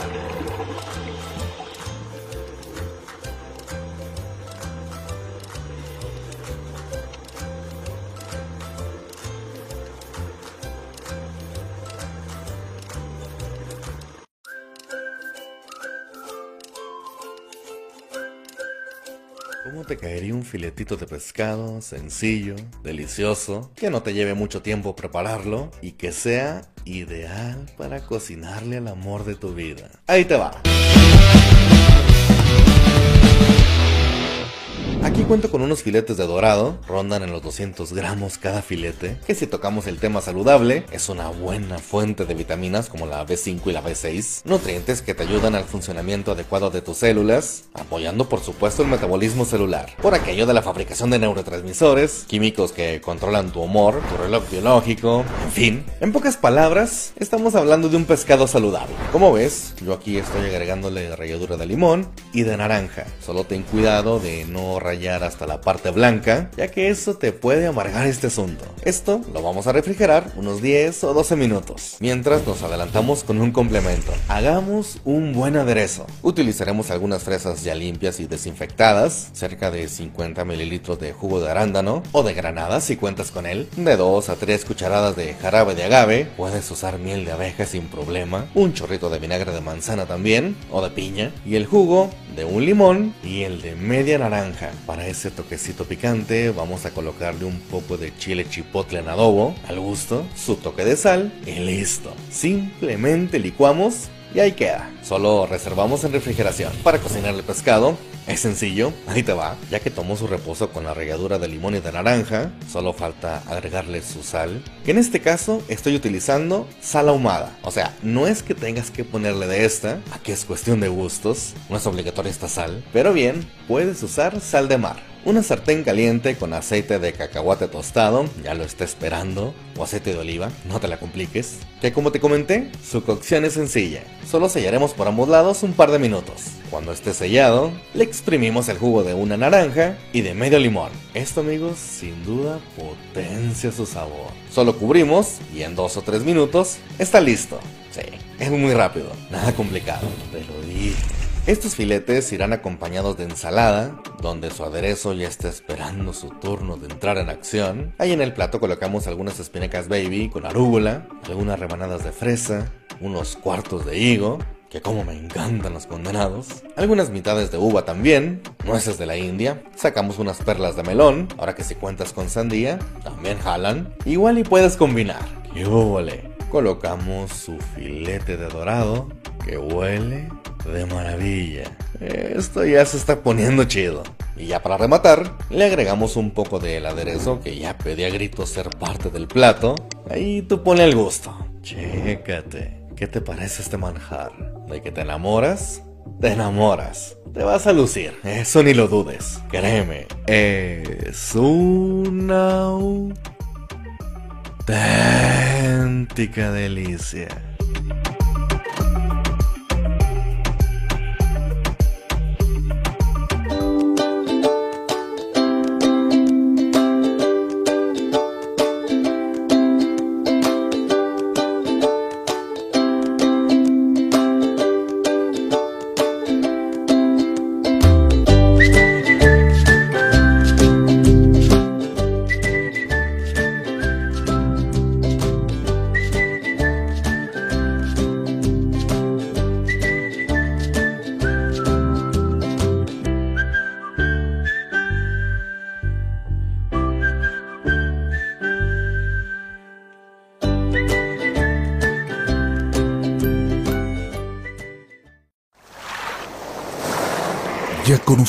あ。Te caería un filetito de pescado sencillo, delicioso, que no te lleve mucho tiempo prepararlo y que sea ideal para cocinarle al amor de tu vida? Ahí te va. Aquí cuento con unos filetes de dorado, rondan en los 200 gramos cada filete, que si tocamos el tema saludable, es una buena fuente de vitaminas como la B5 y la B6, nutrientes que te ayudan al funcionamiento adecuado de tus células, apoyando por supuesto el metabolismo celular, por aquello de la fabricación de neurotransmisores, químicos que controlan tu humor, tu reloj biológico, en fin. En pocas palabras, estamos hablando de un pescado saludable. Como ves, yo aquí estoy agregándole ralladura de limón y de naranja. Solo ten cuidado de no rayar hasta la parte blanca, ya que eso te puede amargar este asunto. Esto lo vamos a refrigerar unos 10 o 12 minutos, mientras nos adelantamos con un complemento. Hagamos un buen aderezo. Utilizaremos algunas fresas ya limpias y desinfectadas, cerca de 50 mililitros de jugo de arándano o de granada si cuentas con él, de 2 a 3 cucharadas de jarabe de agave, puedes usar miel de abeja sin problema, un chorrito de vinagre de manzana también, o de piña, y el jugo de un limón y el de media naranja. Para ese toquecito picante vamos a colocarle un poco de chile chipotle en adobo, al gusto, su toque de sal y listo. Simplemente licuamos y ahí queda. Solo reservamos en refrigeración. Para cocinar el pescado, es sencillo, ahí te va. Ya que tomó su reposo con la ralladura de limón y de naranja, solo falta agregarle su sal. Que en este caso estoy utilizando sal ahumada. O sea, no es que tengas que ponerle de esta, aquí es cuestión de gustos, no es obligatoria esta sal. Pero bien, puedes usar sal de mar. Una sartén caliente con aceite de cacahuate tostado, ya lo está esperando, o aceite de oliva, no te la compliques. Que como te comenté, su cocción es sencilla, solo sellaremos por ambos lados un par de minutos. Cuando esté sellado, le exprimimos el jugo de una naranja y de medio limón. Esto amigos, sin duda potencia su sabor. Solo cubrimos y en dos o tres minutos está listo. Sí, es muy rápido, nada complicado, te dije. Estos filetes irán acompañados de ensalada, donde su aderezo ya está esperando su turno de entrar en acción. Ahí en el plato colocamos algunas espinacas baby con arúgula, algunas rebanadas de fresa, unos cuartos de higo, que como me encantan los condenados, algunas mitades de uva también, nueces de la India, sacamos unas perlas de melón, ahora que si cuentas con sandía, también jalan, igual y puedes combinar. ¡Qué Colocamos su filete de dorado, que huele de maravilla. Esto ya se está poniendo chido. Y ya para rematar, le agregamos un poco del aderezo que ya pedía gritos ser parte del plato. Ahí tú pone el gusto. Chécate, ¿qué te parece este manjar? ¿De que te enamoras? Te enamoras. Te vas a lucir, eso ni lo dudes. Créeme, es una auténtica delicia.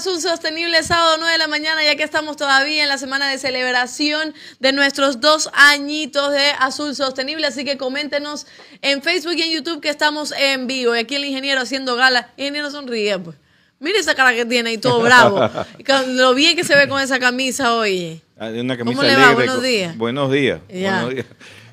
A Azul Sostenible, sábado 9 de la mañana, ya que estamos todavía en la semana de celebración de nuestros dos añitos de Azul Sostenible. Así que coméntenos en Facebook y en YouTube que estamos en vivo. Y aquí el ingeniero haciendo gala. Ingeniero sonríe, pues. Mire esa cara que tiene y todo bravo. lo bien que se ve con esa camisa hoy. Ah, una camisa ¿Cómo le va? Buenos días. Buenos días. Buenos días.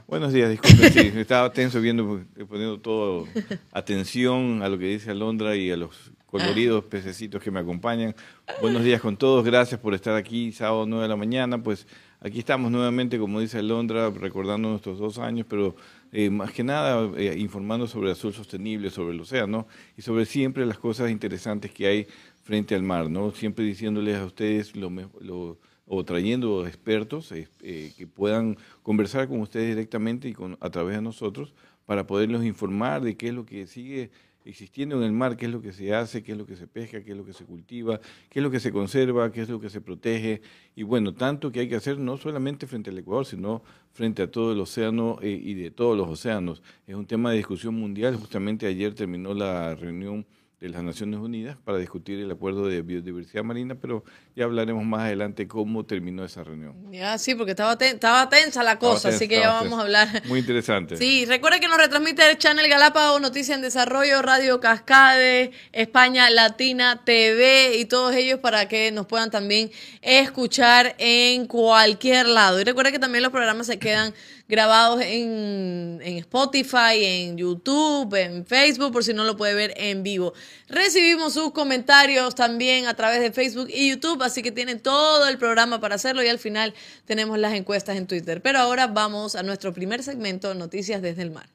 Buenos días, disculpe, sí, estaba tenso viendo, poniendo todo atención a lo que dice Alondra y a los coloridos pececitos que me acompañan. Buenos días con todos, gracias por estar aquí, sábado 9 de la mañana, pues aquí estamos nuevamente, como dice Alondra, recordando nuestros dos años, pero eh, más que nada eh, informando sobre el azul sostenible, sobre el océano y sobre siempre las cosas interesantes que hay frente al mar, ¿no? Siempre diciéndoles a ustedes lo, o trayendo expertos eh, eh, que puedan conversar con ustedes directamente y con, a través de nosotros para poderlos informar de qué es lo que sigue existiendo en el mar, qué es lo que se hace, qué es lo que se pesca, qué es lo que se cultiva, qué es lo que se conserva, qué es lo que se protege. Y bueno, tanto que hay que hacer no solamente frente al Ecuador, sino frente a todo el océano eh, y de todos los océanos. Es un tema de discusión mundial. Justamente ayer terminó la reunión de las Naciones Unidas para discutir el acuerdo de biodiversidad marina, pero ya hablaremos más adelante cómo terminó esa reunión. Ya, sí, porque estaba, estaba tensa la cosa, así que ya vamos a hablar. Muy interesante. Sí, recuerda que nos retransmite el Channel Galápagos, Noticias en Desarrollo, Radio Cascade, España Latina TV y todos ellos para que nos puedan también escuchar en cualquier lado. Y recuerda que también los programas se quedan grabados en, en Spotify, en YouTube, en Facebook, por si no lo puede ver en vivo. Recibimos sus comentarios también a través de Facebook y YouTube, así que tienen todo el programa para hacerlo y al final tenemos las encuestas en Twitter. Pero ahora vamos a nuestro primer segmento, Noticias desde el Mar.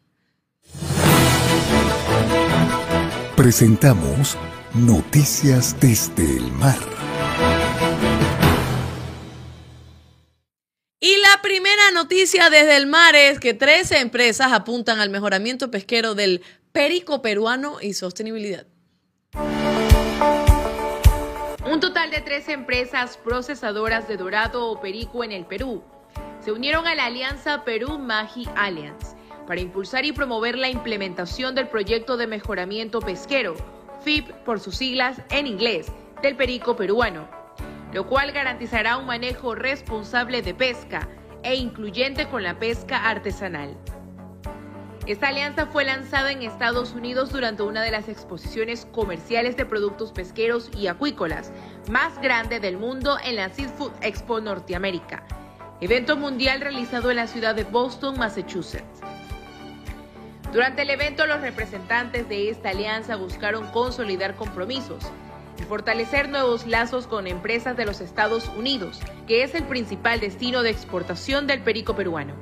Presentamos Noticias desde el Mar. Primera noticia desde el mar es que 13 empresas apuntan al mejoramiento pesquero del perico peruano y sostenibilidad. Un total de 13 empresas procesadoras de dorado o perico en el Perú se unieron a la alianza Perú Magi Alliance para impulsar y promover la implementación del proyecto de mejoramiento pesquero, FIP por sus siglas en inglés, del perico peruano lo cual garantizará un manejo responsable de pesca e incluyente con la pesca artesanal. Esta alianza fue lanzada en Estados Unidos durante una de las exposiciones comerciales de productos pesqueros y acuícolas más grande del mundo en la Seafood Expo Norteamérica, evento mundial realizado en la ciudad de Boston, Massachusetts. Durante el evento, los representantes de esta alianza buscaron consolidar compromisos fortalecer nuevos lazos con empresas de los Estados Unidos, que es el principal destino de exportación del perico peruano.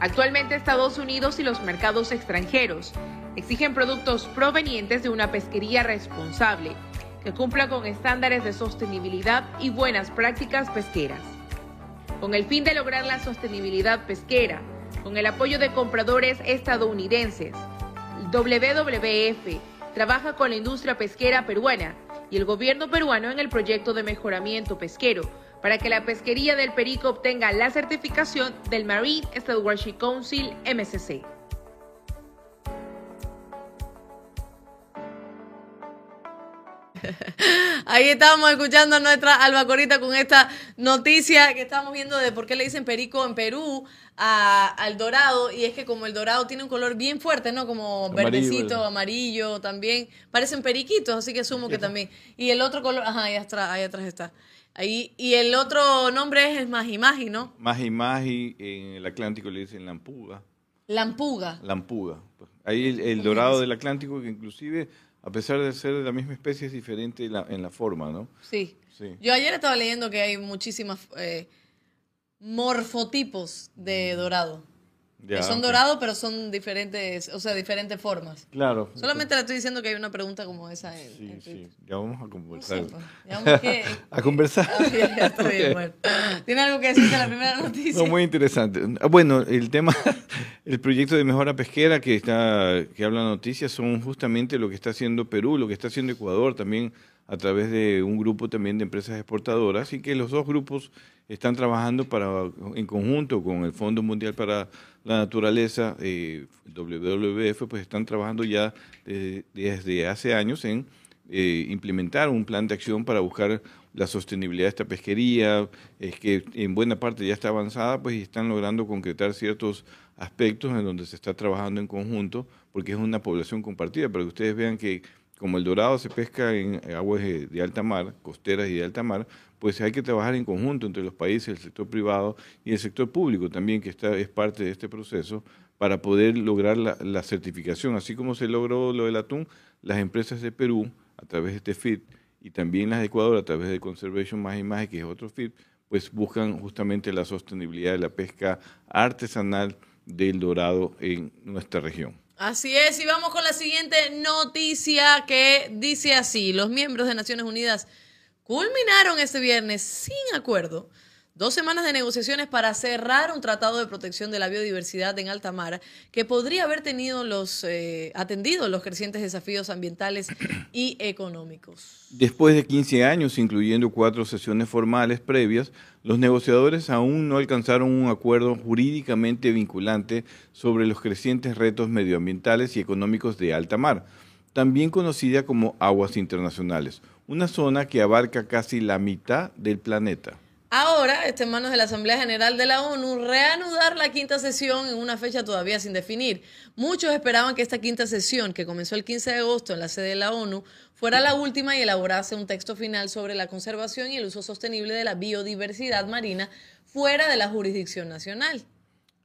Actualmente Estados Unidos y los mercados extranjeros exigen productos provenientes de una pesquería responsable, que cumpla con estándares de sostenibilidad y buenas prácticas pesqueras. Con el fin de lograr la sostenibilidad pesquera, con el apoyo de compradores estadounidenses, WWF trabaja con la industria pesquera peruana y el gobierno peruano en el proyecto de mejoramiento pesquero para que la pesquería del Perico obtenga la certificación del Marine Stewardship Council MSC. Ahí estábamos escuchando a nuestra albacorita con esta noticia que estamos viendo de por qué le dicen perico en Perú al dorado. Y es que como el dorado tiene un color bien fuerte, ¿no? Como verdecito, amarillo también. Parecen periquitos, así que asumo que también. Y el otro color, ajá, ahí atrás, ahí atrás está. Ahí, y el otro nombre es Magimagi, ¿no? Magimagi, en el Atlántico le dicen lampuga. Lampuga. Lampuga. Ahí el, el dorado del Atlántico que inclusive a pesar de ser de la misma especie, es diferente en la, forma, ¿no? Sí. sí. Yo ayer estaba leyendo que hay muchísimas eh, morfotipos de dorado son dorados, pero son diferentes, o sea, diferentes formas. Claro. Solamente le estoy diciendo que hay una pregunta como esa. En, sí, sí. Ya vamos a conversar. Pues, ya vamos que, a conversar. Ya, bien, bueno. ¿Tiene algo que decir de la primera noticia? No, muy interesante. Bueno, el tema, el proyecto de mejora pesquera que está, que habla noticias son justamente lo que está haciendo Perú, lo que está haciendo Ecuador también a través de un grupo también de empresas exportadoras y que los dos grupos están trabajando para en conjunto con el Fondo Mundial para la Naturaleza, eh, WWF, pues están trabajando ya desde hace años en eh, implementar un plan de acción para buscar la sostenibilidad de esta pesquería, es que en buena parte ya está avanzada, pues y están logrando concretar ciertos aspectos en donde se está trabajando en conjunto, porque es una población compartida, para que ustedes vean que como el dorado se pesca en aguas de alta mar, costeras y de alta mar, pues hay que trabajar en conjunto entre los países, el sector privado y el sector público también, que está, es parte de este proceso, para poder lograr la, certificación. Así como se logró lo del atún, las empresas de Perú, a través de este FIT, y también las de Ecuador a través de Conservation Más y Más, que es otro FIT, pues buscan justamente la sostenibilidad de la pesca artesanal del dorado en nuestra región. Así es, y vamos con la siguiente noticia que dice así, los miembros de Naciones Unidas culminaron este viernes sin acuerdo Dos semanas de negociaciones para cerrar un tratado de protección de la biodiversidad en alta mar que podría haber tenido los eh, atendido los crecientes desafíos ambientales y económicos. Después de 15 años, incluyendo cuatro sesiones formales previas, los negociadores aún no alcanzaron un acuerdo jurídicamente vinculante sobre los crecientes retos medioambientales y económicos de alta mar, también conocida como aguas internacionales, una zona que abarca casi la mitad del planeta. Ahora está en manos de la Asamblea General de la ONU reanudar la quinta sesión en una fecha todavía sin definir. Muchos esperaban que esta quinta sesión, que comenzó el 15 de agosto en la sede de la ONU, fuera la última y elaborase un texto final sobre la conservación y el uso sostenible de la biodiversidad marina fuera de la jurisdicción nacional.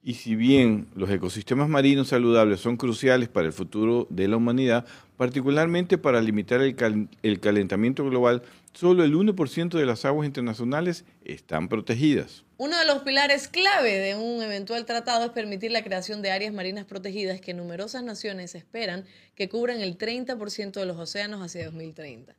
Y si bien los ecosistemas marinos saludables son cruciales para el futuro de la humanidad, particularmente para limitar el, calentamiento global, solo el 1% de las aguas internacionales están protegidas. Uno de los pilares clave de un eventual tratado es permitir la creación de áreas marinas protegidas que numerosas naciones esperan que cubran el 30% de los océanos hacia 2030.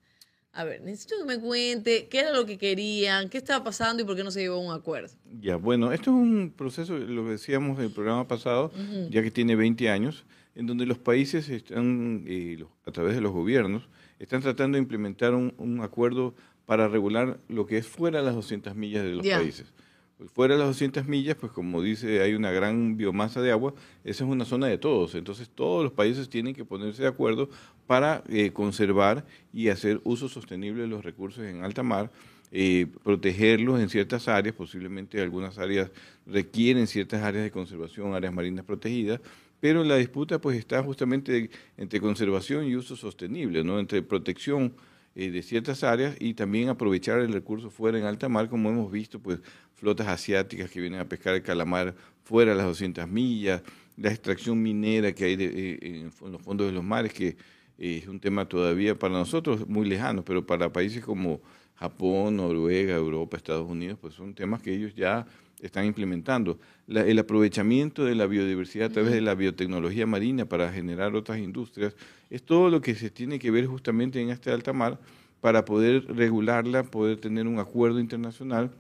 A ver, necesito que me cuente qué era lo que querían, qué estaba pasando y por qué no se llegó a un acuerdo. Ya, bueno, esto es un proceso, lo que decíamos en el programa pasado, ya que tiene 20 años, en donde los países están, eh, a través de los gobiernos, están tratando de implementar un, acuerdo para regular lo que es fuera de las 200 millas de los países. Pues fuera de las 200 millas, pues como dice, hay una gran biomasa de agua, esa es una zona de todos. Entonces todos los países tienen que ponerse de acuerdo para eh, conservar y hacer uso sostenible de los recursos en alta mar, eh, protegerlos en ciertas áreas, posiblemente algunas áreas requieren ciertas áreas de conservación, áreas marinas protegidas, pero la disputa pues está justamente entre conservación y uso sostenible, ¿no? entre protección eh, de ciertas áreas y también aprovechar el recurso fuera en alta mar, como hemos visto, pues flotas asiáticas que vienen a pescar el calamar fuera de las 200 millas, la extracción minera que hay eh, en, los fondos de los mares, que es un tema todavía para nosotros muy lejano, pero para países como Japón, Noruega, Europa, Estados Unidos, pues son temas que ellos ya están implementando. el aprovechamiento de la biodiversidad a través de la biotecnología marina para generar otras industrias, es todo lo que se tiene que ver justamente en este alta mar para poder regularla, poder tener un acuerdo internacional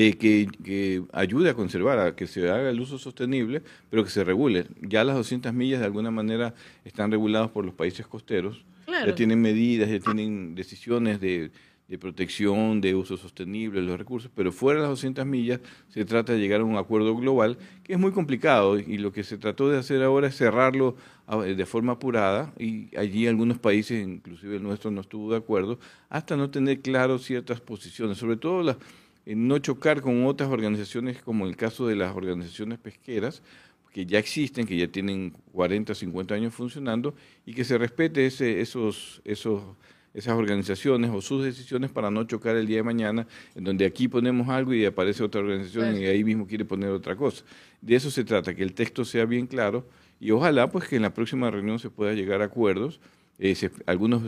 eh, que, ayude a conservar, a que se haga el uso sostenible, pero que se regule. Ya las 200 millas de alguna manera están reguladas por los países costeros, ya tienen medidas, ya tienen decisiones de de protección, de uso sostenible de los recursos, pero fuera de las 200 millas se trata de llegar a un acuerdo global que es muy complicado y lo que se trató de hacer ahora es cerrarlo de forma apurada y allí algunos países, inclusive el nuestro, no estuvo de acuerdo hasta no tener claro ciertas posiciones, sobre todo la, no chocar con otras organizaciones como el caso de las organizaciones pesqueras, que ya existen, que ya tienen 40, 50 años funcionando y que se respete ese, esos, esos esas organizaciones o sus decisiones para no chocar el día de mañana, en donde aquí ponemos algo y aparece otra organización y ahí mismo quiere poner otra cosa. De eso se trata, que el texto sea bien claro y ojalá pues que en la próxima reunión se pueda llegar a acuerdos. Eh, algunos,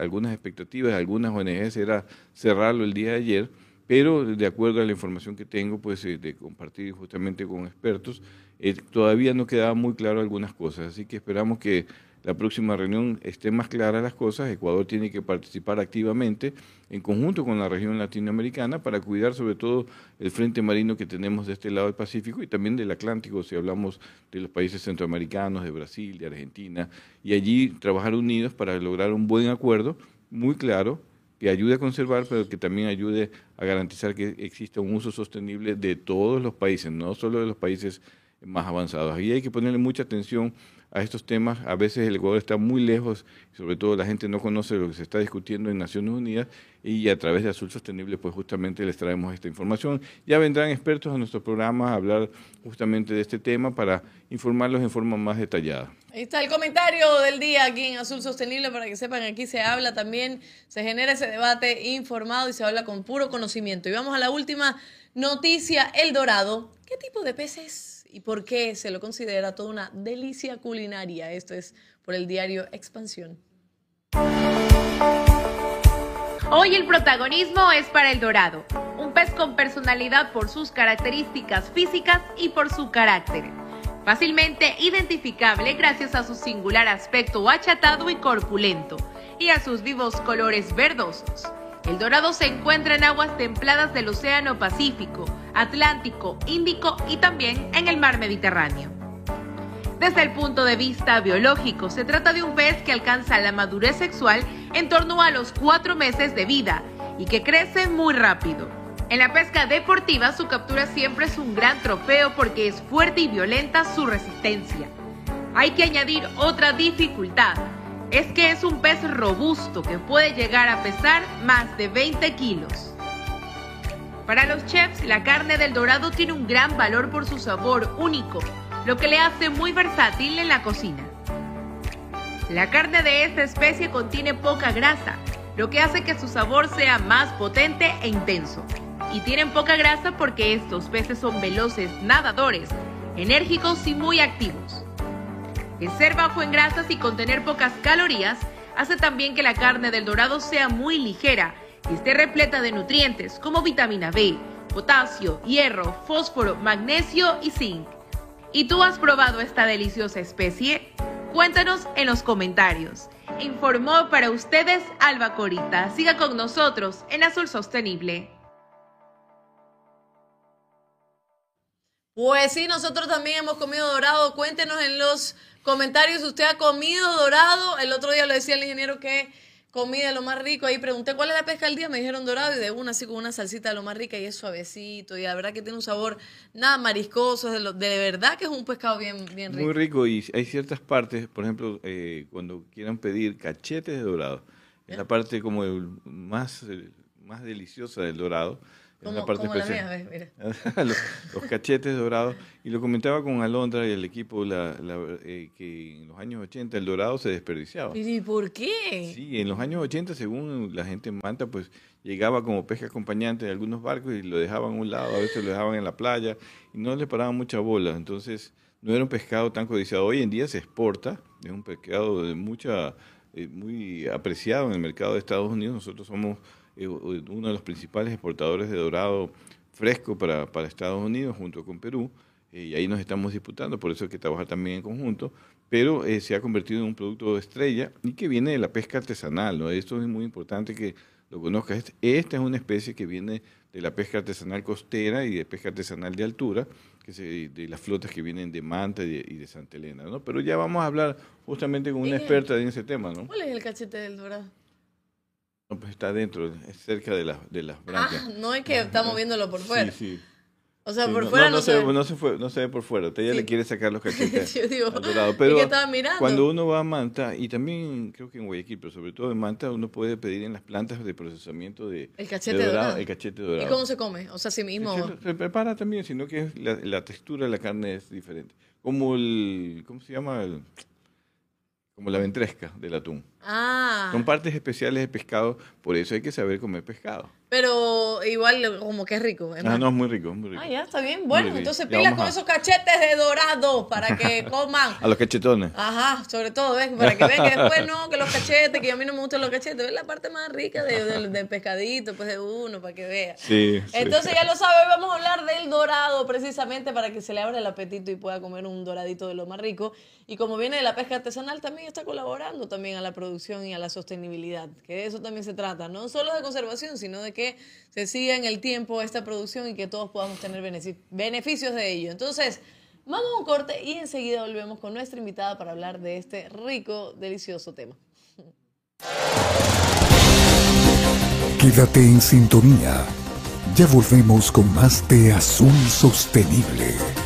algunas expectativas algunas ONGs era cerrarlo el día de ayer, pero de acuerdo a la información que tengo, pues eh, de compartir justamente con expertos, eh, todavía no quedaba muy claro algunas cosas, así que esperamos que la próxima reunión estén más claras las cosas. Ecuador tiene que participar activamente en conjunto con la región latinoamericana para cuidar sobre todo el frente marino que tenemos de este lado del Pacífico y también del Atlántico, si hablamos de los países centroamericanos, de Brasil, de Argentina, y allí trabajar unidos para lograr un buen acuerdo muy claro que ayude a conservar, pero que también ayude a garantizar que exista un uso sostenible de todos los países, no solo de los países más avanzados. Y hay que ponerle mucha atención a estos temas. A veces el Ecuador está muy lejos, sobre todo la gente no conoce lo que se está discutiendo en Naciones Unidas y a través de Azul Sostenible pues justamente les traemos esta información. Ya vendrán expertos a nuestro programa a hablar justamente de este tema para informarlos en forma más detallada. Ahí está el comentario del día aquí en Azul Sostenible para que sepan, aquí se habla también, se genera ese debate informado y se habla con puro conocimiento. Y vamos a la última noticia, El Dorado. ¿Qué tipo de peces y por qué se lo considera toda una delicia culinaria. Esto es por el diario Expansión. Hoy el protagonismo es para el dorado, un pez con personalidad por sus características físicas y por su carácter. Fácilmente identificable gracias a su singular aspecto achatado y corpulento y a sus vivos colores verdosos. El dorado se encuentra en aguas templadas del Océano Pacífico, Atlántico, Índico y también en el mar Mediterráneo. Desde el punto de vista biológico, se trata de un pez que alcanza la madurez sexual en torno a los cuatro meses de vida y que crece muy rápido. En la pesca deportiva, su captura siempre es un gran trofeo porque es fuerte y violenta su resistencia. Hay que añadir otra dificultad, es que es un pez robusto que puede llegar a pesar más de 20 kilos. Para los chefs, la carne del dorado tiene un gran valor por su sabor único, lo que le hace muy versátil en la cocina. La carne de esta especie contiene poca grasa, lo que hace que su sabor sea más potente e intenso. Y tienen poca grasa porque estos peces son veloces nadadores, enérgicos y muy activos. El ser bajo en grasas y contener pocas calorías hace también que la carne del dorado sea muy ligera y esté repleta de nutrientes como vitamina B, potasio, hierro, fósforo, magnesio y zinc. ¿Y tú has probado esta deliciosa especie? Cuéntanos en los comentarios. Informó para ustedes Alba Corita. Siga con nosotros en Azul Sostenible. Pues sí, nosotros también hemos comido dorado. Cuéntenos en los comentarios, ¿usted ha comido dorado? El otro día le decía el ingeniero que comida de lo más rico. Ahí pregunté cuál es la pesca del día, me dijeron dorado y de una así con una salsita de lo más rica y es suavecito y la verdad que tiene un sabor nada mariscoso, de, de verdad que es un pescado bien, bien rico. Muy rico y hay ciertas partes, por ejemplo, eh, cuando quieran pedir cachetes de dorado, es la parte como más, más deliciosa del dorado como, la parte especial. mía, los, cachetes dorados. Y lo comentaba con Alondra y el equipo la, eh, que en los años 80 el dorado se desperdiciaba. ¿Y por qué? Sí, en los años 80, según la gente en Manta, pues llegaba como pesca acompañante de algunos barcos y lo dejaban a un lado, a veces lo dejaban en la playa y no le paraban mucha bola. Entonces, no era un pescado tan codiciado. Hoy en día se exporta, es un pescado de mucha, eh, muy apreciado en el mercado de Estados Unidos. Nosotros somos eh, uno de los principales exportadores de dorado fresco para, para Estados Unidos junto con Perú, eh, y ahí nos estamos disputando, por eso hay que trabajar también en conjunto, pero eh, se ha convertido en un producto estrella y que viene de la pesca artesanal, ¿no? Esto es muy importante que lo conozcas. Esta es una especie que viene de la pesca artesanal costera y de pesca artesanal de altura, que se, de las flotas que vienen de Manta y de, Santa Elena, ¿no? Pero ya vamos a hablar justamente con una experta en ese tema, ¿no? ¿Cuál es el cachete del dorado? No, pues está dentro, es cerca de, la, de las branquias. Ah, no es que estamos viéndolo por fuera. Sí, sí. O sea, por fuera no, no, se, ve. No se, fue, no se ve por fuera. Ella le quiere sacar los cachetes Yo digo, Pero estaba mirando? cuando uno va a Manta, y también creo que en Guayaquil, pero sobre todo en Manta, uno puede pedir en las plantas de procesamiento de, el cachete dorado, El cachete dorado. ¿Y cómo se come? O sea, sí mismo... Se, se prepara también, sino que la, la, textura de la carne es diferente. Como el... ¿Cómo se llama? El, como la ventresca del atún. Ah. Son partes especiales de pescado, por eso hay que saber comer pescado. Pero igual como que es rico. ah, no, es muy rico, muy rico. Ah, ya, está bien. Bueno, entonces pila con esos cachetes de dorado para que coman. a los cachetones. Ajá, sobre todo, ¿ves? Para que vean que después no, que los cachetes, que a mí no me gustan los cachetes. ¿Ves la parte más rica del de, pescadito, pues de uno, para que vea. Sí. Entonces ya lo sabe, hoy vamos a hablar del dorado precisamente para que se le abra el apetito y pueda comer un doradito de lo más rico. Y como viene de la pesca artesanal, también está colaborando también a la producción y a la sostenibilidad, que de eso también se trata, no solo de conservación, sino de que se siga en el tiempo esta producción y que todos podamos tener beneficios de ello. Entonces, vamos a un corte y enseguida volvemos con nuestra invitada para hablar de este rico, delicioso tema. Quédate en sintonía. Ya volvemos con más de Azul Sostenible.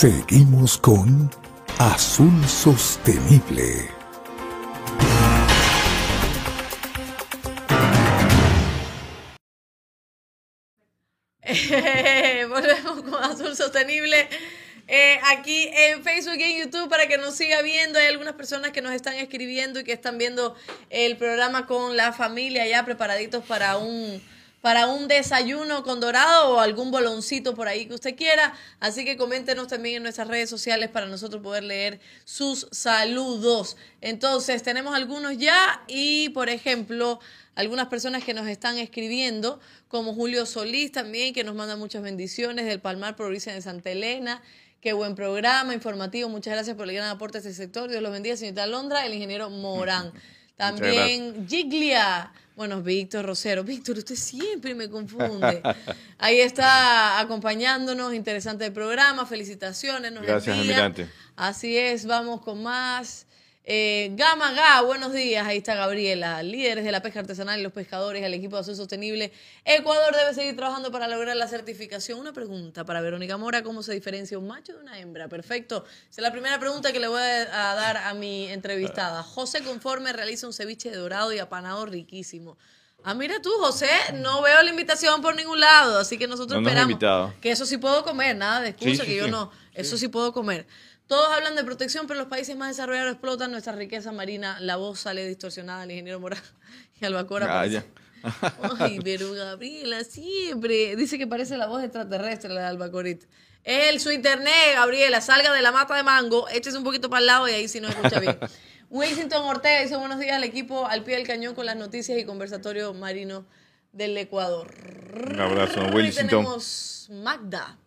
Seguimos con Azul Sostenible. volvemos con Azul Sostenible. Eh, aquí en Facebook y en YouTube para que nos siga viendo. Hay algunas personas que nos están escribiendo y que están viendo el programa con la familia ya preparaditos para un para un desayuno con dorado o algún boloncito por ahí que usted quiera. Así que coméntenos también en nuestras redes sociales para nosotros poder leer sus saludos. Entonces, tenemos algunos ya y, por ejemplo, algunas personas que nos están escribiendo, como Julio Solís también, que nos manda muchas bendiciones del Palmar Provincia de Santa Elena. Qué buen programa informativo. Muchas gracias por el gran aporte a este sector. Dios los bendiga, señorita Alondra, el ingeniero Morán. También Giglia. Bueno, Víctor Rosero. Víctor, usted siempre me confunde. Ahí está acompañándonos. Interesante el programa. Felicitaciones. Nos Gracias, envía. almirante. Así es, vamos con más. Eh, Gama Ga, buenos días. Ahí está Gabriela. Líderes de la pesca artesanal y los pescadores, el equipo de Azul Sostenible. Ecuador debe seguir trabajando para lograr la certificación. Una pregunta para Verónica Mora: ¿cómo se diferencia un macho de una hembra? Perfecto. Esa es la primera pregunta que le voy a, dar a mi entrevistada. José Conforme realiza un ceviche dorado y apanado riquísimo. Ah, mira tú, José, no veo la invitación por ningún lado, así que nosotros No nos esperamos que eso sí puedo comer, nada de excusa, Sí, sí, que yo sí. no, eso sí puedo comer. Todos hablan de protección, pero los países más desarrollados explotan nuestra riqueza marina. La voz sale distorsionada al ingeniero Morán y Albacora. Ah, ya. Ay, pero Gabriela, siempre. Dice que parece la voz extraterrestre, la de Albacorita. Él, su internet, Gabriela, salga de la mata de mango, échese un poquito para el lado y ahí sí nos escucha bien. Wilsington Ortega dice buenos días al equipo al pie del cañón con las noticias y conversatorio marino del Ecuador. Un abrazo, Y Wilsington. tenemos Magda.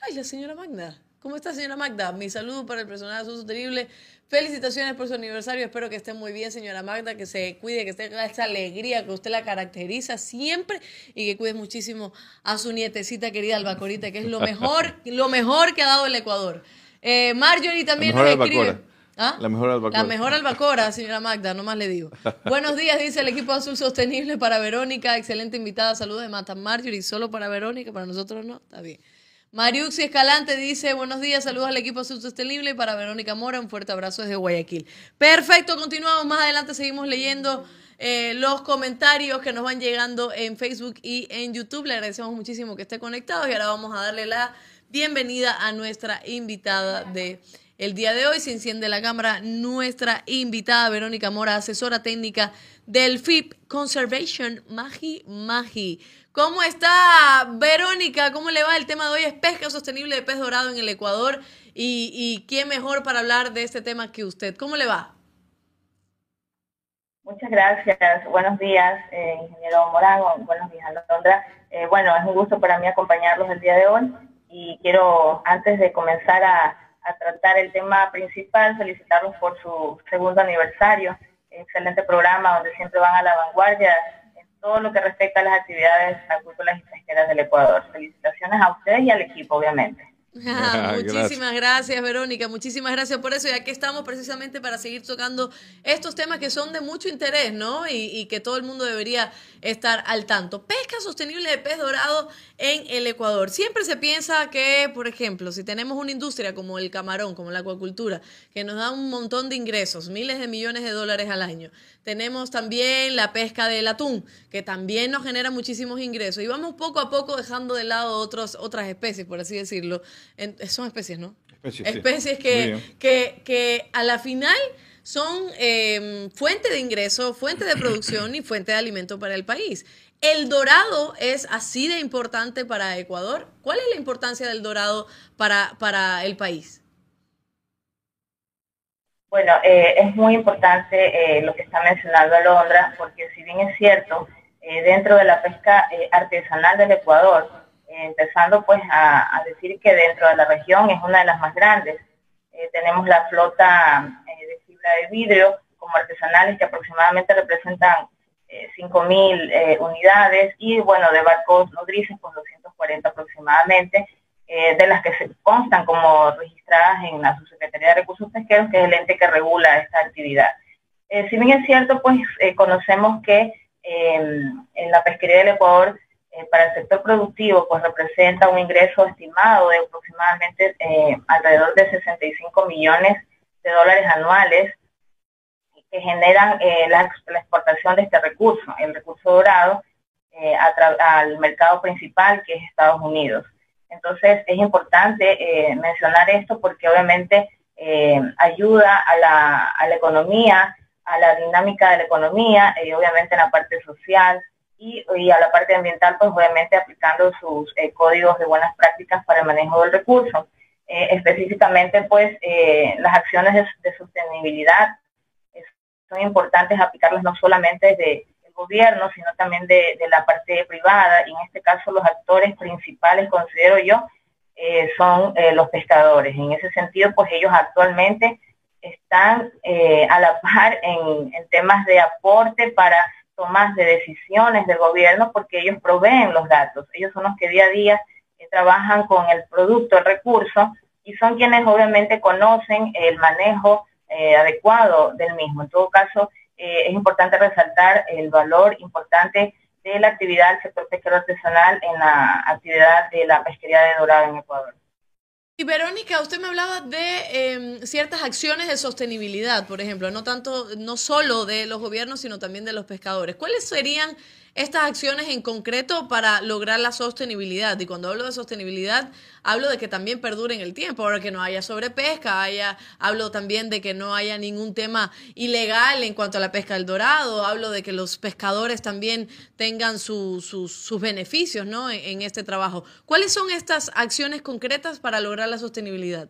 Ay, la señora Magda. ¿Cómo está, señora Magda? Mi saludo para el personal de Azul Sostenible. Felicitaciones por su aniversario. Espero que esté muy bien, señora Magda, que se cuide, que tenga esa alegría que usted la caracteriza siempre y que cuide muchísimo a su nietecita querida Albacorita, que es lo mejor, lo mejor que ha dado el Ecuador. Eh, Marjorie también nos escribe. ¿Ah? La mejor albacora. La mejor albacora, señora Magda, nomás le digo. Buenos días, dice el equipo Azul Sostenible para Verónica. Excelente invitada. Saludos de Mata Marjorie. Solo para Verónica, para nosotros no. Está bien. Mariuxi Escalante dice, buenos días, saludos al equipo Sostenible para Verónica Mora, un fuerte abrazo desde Guayaquil. Perfecto, continuamos. Más adelante seguimos leyendo eh, los comentarios que nos van llegando en Facebook y en YouTube. Le agradecemos muchísimo que esté conectado y ahora vamos a darle la bienvenida a nuestra invitada de el día de hoy. Se enciende la cámara. Nuestra invitada Verónica Mora, asesora técnica del FIP Conservation Magi Magi. ¿Cómo está Verónica? ¿Cómo le va? El tema de hoy es pesca sostenible de pez dorado en el Ecuador. Y, y quién mejor para hablar de este tema que usted. ¿Cómo le va? Muchas gracias. Buenos días, eh, ingeniero Morago. Buenos días, Alondra. Eh, bueno, es un gusto para mí acompañarlos el día de hoy y quiero, antes de comenzar a, a tratar el tema principal, felicitarlos por su segundo aniversario. Excelente programa donde siempre van a la vanguardia todo lo que respecta a las actividades acuícolas y pesqueras del Ecuador. Felicitaciones a ustedes y al equipo, obviamente. muchísimas gracias. Verónica. Muchísimas gracias por eso. Y aquí estamos precisamente para seguir tocando estos temas que son de mucho interés, ¿no? Y, que todo el mundo debería estar al tanto. Pesca sostenible de pez dorado en el Ecuador. Siempre se piensa que, por ejemplo, si tenemos una industria como el camarón, como la acuacultura, que nos da un montón de ingresos, miles de millones de dólares al año. Tenemos también la pesca del atún, que también nos genera muchísimos ingresos. Y vamos poco a poco dejando de lado otros, otras especies, por así decirlo son especies, ¿no? Especies, que, que, que, a la final son em, fuente de ingreso, fuente de producción y fuente de alimento para el país. ¿El dorado es así de importante para Ecuador? ¿Cuál es la importancia del dorado para, para el país? Bueno, eh, es muy importante eh, lo que está mencionando Alondra, porque si bien es cierto, eh, dentro de la pesca artesanal del Ecuador, empezando pues a, decir que dentro de la región es una de las más grandes. Eh, tenemos la flota eh, de fibra de vidrio como artesanales que aproximadamente representan 5.000 eh, unidades y bueno, de barcos nodrices con pues, 240 aproximadamente, de las que se constan como registradas en la Subsecretaría de Recursos Pesqueros, que es el ente que regula esta actividad. si bien es cierto, pues conocemos que en la pesquería del Ecuador eh, para el sector productivo, pues representa un ingreso estimado de aproximadamente eh, alrededor de 65 millones de dólares anuales que generan eh, la, exportación de este recurso, el recurso dorado, al mercado principal que es Estados Unidos. Entonces es importante mencionar esto porque obviamente ayuda a la, economía, a la dinámica de la economía y obviamente en la parte social, y, a la parte ambiental, pues obviamente aplicando sus eh, códigos de buenas prácticas para el manejo del recurso. Eh, específicamente, pues eh, las acciones de, sostenibilidad son importantes aplicarlas no solamente desde gobierno, sino también de, la parte privada, y en este caso los actores principales, considero yo, son los pescadores. En ese sentido, pues ellos actualmente están a la par en, en temas de aporte para tomas de decisiones del gobierno porque ellos proveen los datos. Ellos son los que día a día eh, trabajan con el producto, el recurso, y son quienes obviamente conocen el manejo eh, adecuado del mismo. En todo caso, eh, es importante resaltar el valor importante de la actividad del sector pesquero artesanal en la actividad de la pesquería de dorado en Ecuador. Y Verónica, usted me hablaba de em, ciertas acciones de sostenibilidad, por ejemplo, no tanto, no solo de los gobiernos, sino también de los pescadores. ¿Cuáles serían estas acciones en concreto para lograr la sostenibilidad. Y cuando hablo de sostenibilidad, hablo de que también perduren el tiempo, ahora que no haya sobrepesca, haya, hablo también de que no haya ningún tema ilegal en cuanto a la pesca del dorado, hablo de que los pescadores también tengan sus beneficios ¿no? en, este trabajo. ¿Cuáles son estas acciones concretas para lograr la sostenibilidad?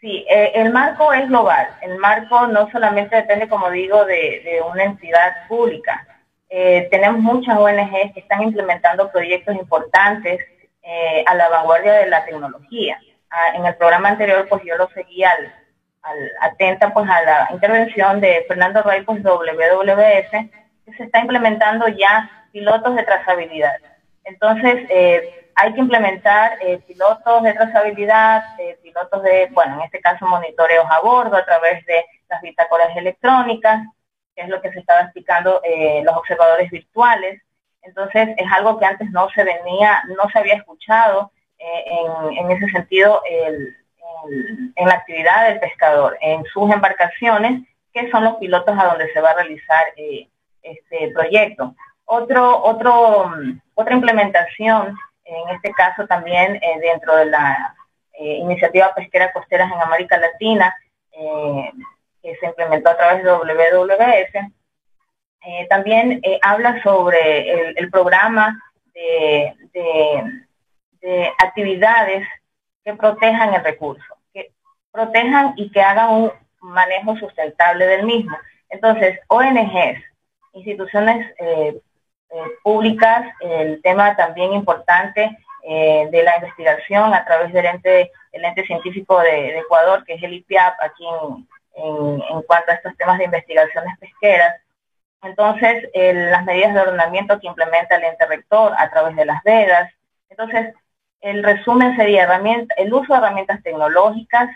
Sí, eh, el marco es global. El marco no solamente depende, como digo, de, una entidad pública. Eh, tenemos muchas ONGs que están implementando proyectos importantes eh, a la vanguardia de la tecnología. Ah, en el programa anterior, pues yo lo seguía al, atenta pues a la intervención de Fernando Rey, pues WWF, que se está implementando ya pilotos de trazabilidad. Entonces, hay que implementar eh, pilotos de trazabilidad, eh, pilotos de, bueno, en este caso monitoreos a bordo a través de las bitácoras electrónicas, que es lo que se estaba explicando eh, los observadores virtuales. Entonces, es algo que antes no se venía, no se había escuchado en, ese sentido en la actividad del pescador, en sus embarcaciones, que son los pilotos a donde se va a realizar este proyecto. Otro, otro, mm, otra implementación en este caso también eh, dentro de la eh, iniciativa pesquera costeras en América Latina, eh, que se implementó a través de WWF, también habla sobre el, programa de, de, actividades que protejan el recurso, que protejan y que hagan un manejo sustentable del mismo. Entonces, ONGs, instituciones públicas, el tema también importante eh, de la investigación a través del ente, el ente científico de, Ecuador, que es el IPIAP, aquí en, en, cuanto a estos temas de investigaciones pesqueras. Entonces, las medidas de ordenamiento que implementa el ente rector a través de las vedas. Entonces, el resumen sería el uso de herramientas tecnológicas,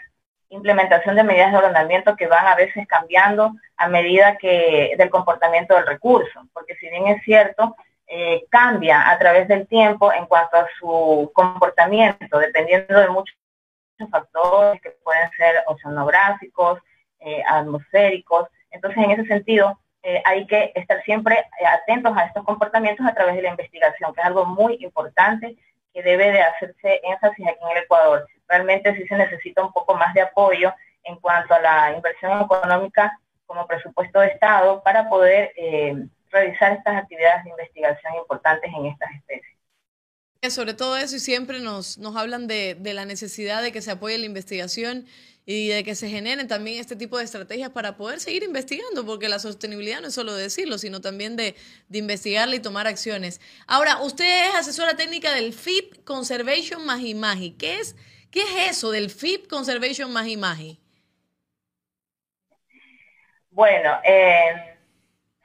implementación de medidas de ordenamiento que van a veces cambiando a medida que del comportamiento del recurso, porque si bien es cierto, eh, cambia a través del tiempo en cuanto a su comportamiento, dependiendo de muchos factores que pueden ser oceanográficos, eh, atmosféricos. Entonces, en ese sentido, eh, hay que estar siempre atentos a estos comportamientos a través de la investigación, que es algo muy importante que debe de hacerse énfasis aquí en el Ecuador. Realmente sí se necesita un poco más de apoyo en cuanto a la inversión económica como presupuesto de Estado para poder eh, realizar estas actividades de investigación importantes en estas especies. Sobre todo eso y siempre nos, nos hablan de, de la necesidad de que se apoye la investigación y de que se generen también este tipo de estrategias para poder seguir investigando, porque la sostenibilidad no es solo decirlo, sino también de, de investigarla y tomar acciones. Ahora, usted es asesora técnica del FIP Conservation Magi Magi. ¿Qué es, qué es eso del FIP Conservation Magi Magi? Bueno, eh,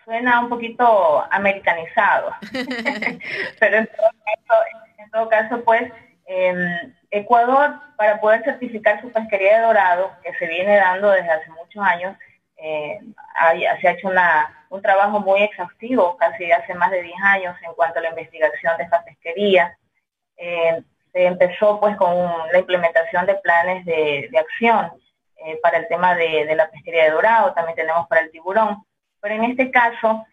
suena un poquito americanizado, pero en todo caso, en todo caso pues, eh, Ecuador, para poder certificar su pesquería de dorado, que se viene dando desde hace muchos años, eh, se ha hecho un trabajo muy exhaustivo, casi hace más de 10 años, en cuanto a la investigación de esta pesquería. Eh, se empezó pues con la implementación de planes de, acción eh, para el tema de, la pesquería de dorado, también tenemos para el tiburón, pero en este caso,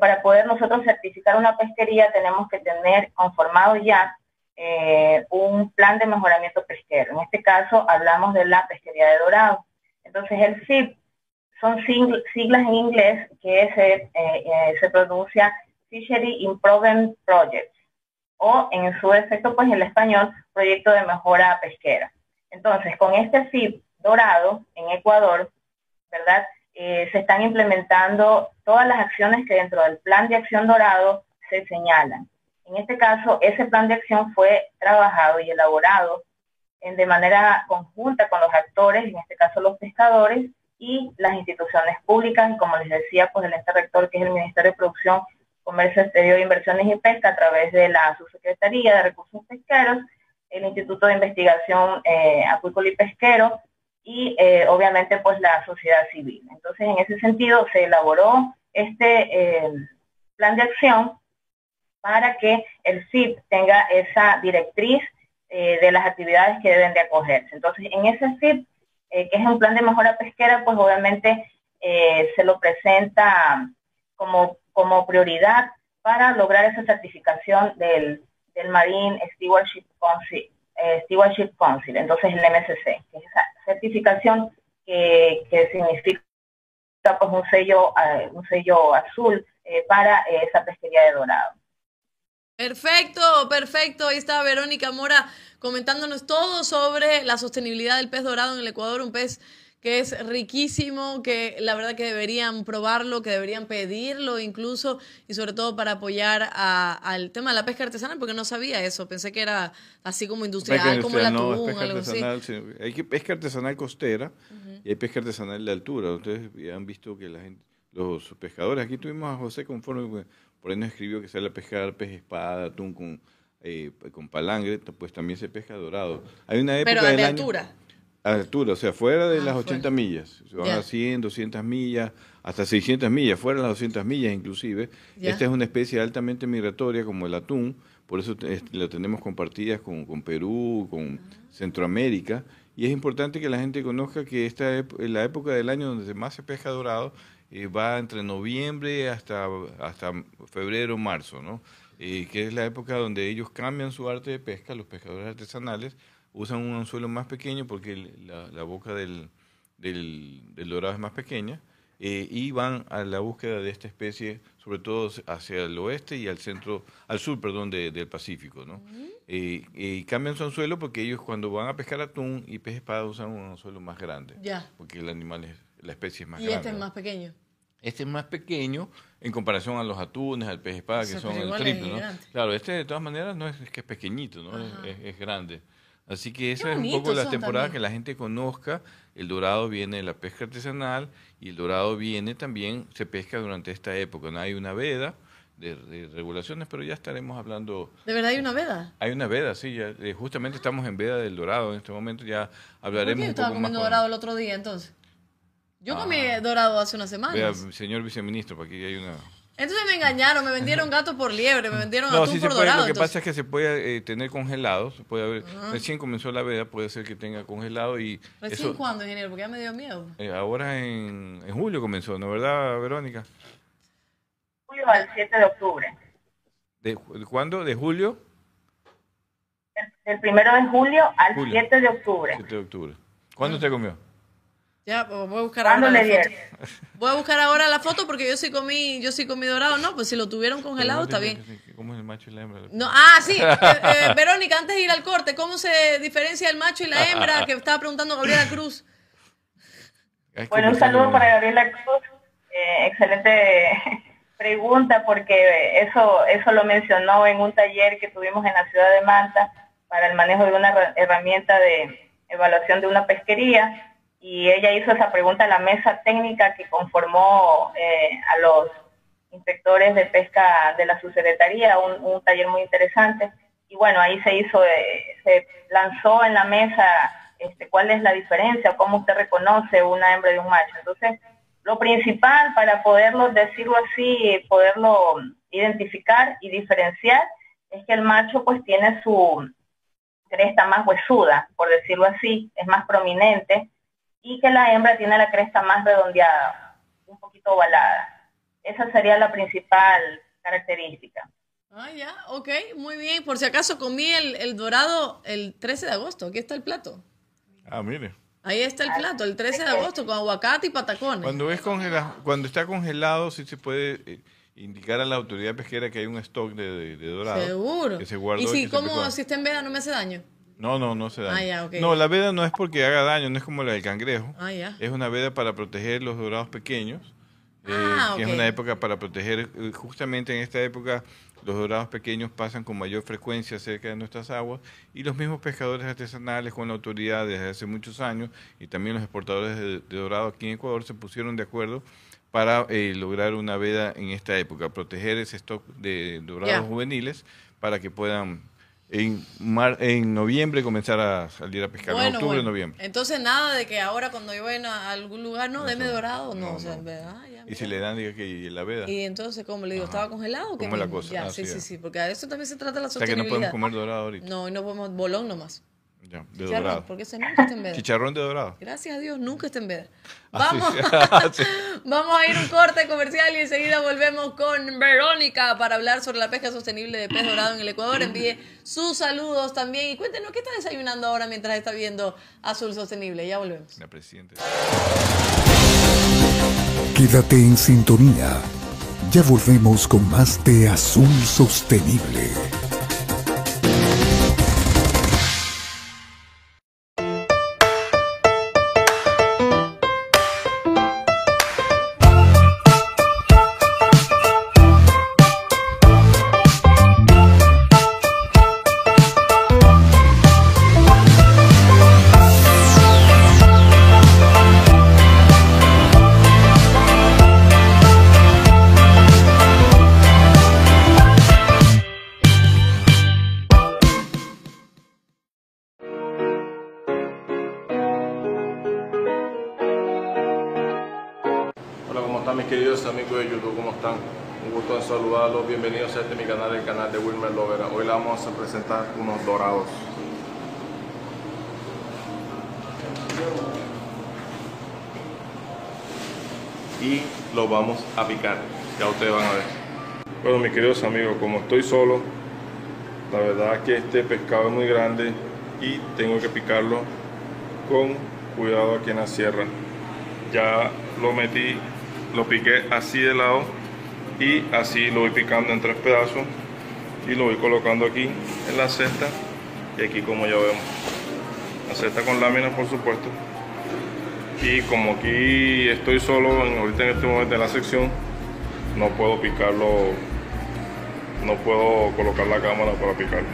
para poder nosotros certificar una pesquería tenemos que tener conformado ya eh, un plan de mejoramiento pesquero. En este caso hablamos de la pesquería de dorado. Entonces el FIP son siglas en inglés que se, eh, eh, se pronuncia Fishery Improvement Project o en su efecto pues en español Proyecto de Mejora Pesquera. Entonces con este FIP dorado en Ecuador, ¿verdad? se están implementando todas las acciones que dentro del plan de acción dorado se señalan. En este caso, ese plan de acción fue trabajado y elaborado de manera conjunta con los actores, en este caso los pescadores y las instituciones públicas, y como les decía, pues el ente rector, que es el Ministerio de Producción, Comercio Exterior, Inversiones y Pesca, a través de la Subsecretaría de Recursos Pesqueros, el Instituto de Investigación eh, Acuícola y Pesquero, y eh, obviamente pues la sociedad civil. Entonces, en ese sentido, se elaboró este eh, plan de acción para que el FIP tenga esa directriz eh, de las actividades que deben de acogerse. Entonces, en ese FIP, eh, que es un plan de mejora pesquera, pues obviamente eh, se lo presenta como, como prioridad para lograr esa certificación del, del Marine Stewardship Council, Stewardship Council, entonces el MSC, que es esa certificación que, que significa pues un sello, un sello azul para esa pesquería de dorado. Perfecto, perfecto. Ahí está Verónica Mora comentándonos todo sobre la sostenibilidad del pez dorado en el Ecuador, un pez que es riquísimo, que la verdad que deberían probarlo, que deberían pedirlo incluso, y sobre todo para apoyar al tema de la pesca artesanal, porque no sabía eso, pensé que era así como industrial, como el atún, algo así. Hay pesca artesanal costera y hay pesca artesanal de altura. Ustedes han visto que la gente, los pescadores, aquí tuvimos a José conforme por ahí nos escribió que sale a pescar pez espada, atún con, eh, con palangre, pues también se pesca dorado. Hay una época Pero de altura. A altura, o sea, fuera de ah, las 80 millas. Se van a 100, 200 millas, hasta 600 millas, fuera de las 200 millas inclusive. Esta es una especie altamente migratoria como el atún, por eso la tenemos compartidas con, con Perú, con Centroamérica. Y es importante que la gente conozca que esta es la época del año donde más se pesca dorado eh, va entre noviembre hasta, hasta febrero, marzo, ¿no? Eh, que es la época donde ellos cambian su arte de pesca, los pescadores artesanales usan un anzuelo más pequeño porque la, boca del, del, dorado es más pequeña eh, y van a la búsqueda de esta especie, sobre todo hacia el oeste y al centro, al sur, perdón, del Pacífico, ¿no? y cambian su anzuelo porque ellos cuando van a pescar atún y pez espada usan un anzuelo más grande, ya. porque el animal es la especie es más grande. Y este es más pequeño. Este es más pequeño en comparación a los atunes, al pez espada, que son el triple, ¿no? Claro, este de todas maneras no es, que es pequeñito, ¿no? Es, grande. Así que esa es un poco la temporada que la gente conozca. El dorado viene de la pesca artesanal y el dorado viene también, se pesca durante esta época. ¿no? Hay una veda de, regulaciones, pero ya estaremos hablando. ¿De verdad hay una veda? Hay una veda, sí, ya, eh, justamente estamos en veda del dorado en este momento, ya hablaremos. ¿Por qué estaba comiendo dorado el otro día entonces? Yo comí ah. dorado hace una semana. Vea, señor viceministro, para aquí hay una... Entonces me engañaron, me vendieron gato por liebre, me vendieron no, atún por dorado. Lo que pasa es que se puede eh, tener congelado, se puede haber, recién comenzó la veda, puede ser que tenga congelado y... ¿Recién cuándo, ingeniero? Porque ya me dio miedo. Eh, ahora en, en julio comenzó, ¿no verdad, Verónica? Julio al 7 de octubre. ¿De, cuándo? ¿De julio? Del, primero de julio al 7 de octubre. 7 de octubre. ¿Cuándo te comió? Ya, pues voy a buscar ahora la foto. Voy a buscar ahora la foto porque yo sí comí, yo sí comí dorado. No, pues si lo tuvieron congelado está bien. ¿Cómo es el macho y la hembra? No, ah, sí. Eh, eh, Verónica, antes de ir al corte, ¿cómo se diferencia el macho y la hembra? Que estaba preguntando Gabriela Cruz. Bueno, un saludo para Gabriela Cruz. Eh, excelente pregunta porque eso, eso lo mencionó en un taller que tuvimos en la ciudad de Manta para el manejo de una herramienta de evaluación de una pesquería y ella hizo esa pregunta a la mesa técnica que conformó eh, a los inspectores de pesca de la subsecretaría, un, taller muy interesante. Y bueno, ahí se hizo, eh, se lanzó en la mesa este, cuál es la diferencia, cómo usted reconoce una hembra de un macho. Entonces, lo principal para poderlo, decirlo así, poderlo identificar y diferenciar, es que el macho pues tiene su cresta más huesuda, por decirlo así, es más prominente, y que la hembra tiene la cresta más redondeada, un poquito ovalada. Esa sería la principal característica. Ah, ya, ok, muy bien. Por si acaso comí el, el dorado el 13 de agosto, aquí está el plato. Ah, mire. Ahí está el plato, el 13 de agosto, con aguacate y patacones. Cuando, es cuando está congelado, sí se puede eh, indicar a la autoridad pesquera que hay un stock de, dorado. Seguro. Que se guardó ¿Y si, como, si está en veda no me hace daño? No, no, no se daña. Ah, no, la veda no es porque haga daño, no es como la del cangrejo. Ah, ya. Es una veda para proteger los dorados pequeños. Eh, ah, que es una época para proteger, eh, justamente en esta época los dorados pequeños pasan con mayor frecuencia cerca de nuestras aguas y los mismos pescadores artesanales con la autoridad desde hace muchos años y también los exportadores de, dorado aquí en Ecuador se pusieron de acuerdo para eh, lograr una veda en esta época, proteger ese stock de dorados juveniles para que puedan en, en noviembre comenzar a salir a pescar, en octubre, noviembre. Entonces nada de que ahora cuando yo vaya a algún lugar, no, deme dorado, no, y si le dan, diga que la veda. Y entonces, como le digo, ¿estaba congelado? ¿Cómo la cosa? Ya, sí, sí, sí, porque a eso también se trata la sostenibilidad. O sea que no podemos comer dorado ahorita. No, y no podemos bolón nomás. Ya, de dorado. Porque ese nunca está en veda. Chicharrón de dorado. Gracias a Dios, nunca está en veda. Ah, vamos, vamos a ir un corte comercial y enseguida volvemos con Verónica para hablar sobre la pesca sostenible de pez dorado en el Ecuador. Envíe sus saludos también y cuéntenos qué está desayunando ahora mientras está viendo Azul Sostenible. Ya volvemos. La presidenta. Quédate en sintonía. Ya volvemos con más de Azul Sostenible. A picar, ya ustedes van a ver. Bueno mis queridos amigos, como estoy solo, la verdad es que este pescado es muy grande y tengo que picarlo con cuidado aquí en la sierra. Ya lo metí, lo piqué así de lado y así lo voy picando en tres pedazos y lo voy colocando aquí en la cesta y aquí como ya vemos la cesta con láminas por supuesto y como aquí estoy solo en, ahorita en este momento de la sección no puedo picarlo no puedo colocar la cámara para picarlo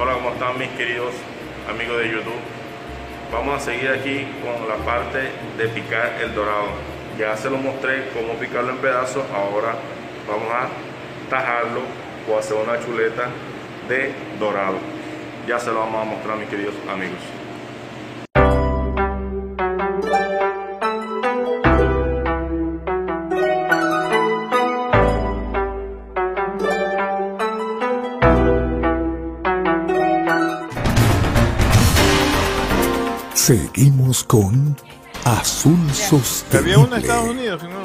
Hola, ¿cómo están mis queridos amigos de YouTube? Vamos a seguir aquí con la parte de picar el dorado. Ya se lo mostré cómo picarlo en pedazos, ahora vamos a tajarlo o hacer una chuleta de dorado. Ya se lo vamos a mostrar mis queridos amigos. Seguimos con Azul Sostenible. Había uno en Estados Unidos, que no.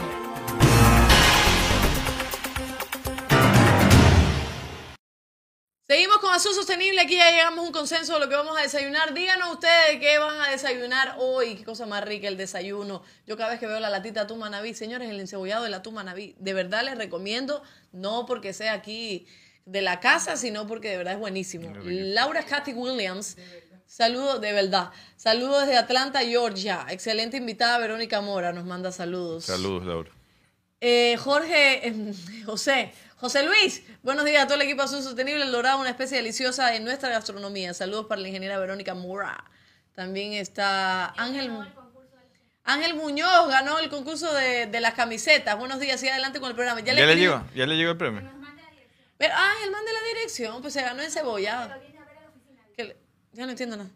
Seguimos con Azul Sostenible. Aquí ya llegamos a un consenso de lo que vamos a desayunar. Díganos ustedes qué van a desayunar hoy. Qué cosa más rica el desayuno. Yo cada vez que veo la latita de manabí, señores, el encebollado del atún manabí, de verdad les recomiendo, no porque sea aquí de la casa, sino porque de verdad es buenísimo. Laura Cathy Williams. Saludos, de verdad. Saludos desde Atlanta, Georgia. Excelente invitada, Verónica Mora. Nos manda saludos. Saludos, Laura. Eh, Jorge, eh, José, José Luis, buenos días a todo el equipo Azul Sostenible, el Dorado, una especie deliciosa en nuestra gastronomía. Saludos para la ingeniera Verónica Mora. También está Ángel. Ángel Muñoz ganó el concurso de, de las camisetas. Buenos días, sigue adelante con el programa. ¿Ya, le escribí- llegó? ¿Ya le llegó el premio? Pero, Ángel, mande la dirección, pues se ganó en cebollado. Yo no entiendo nada.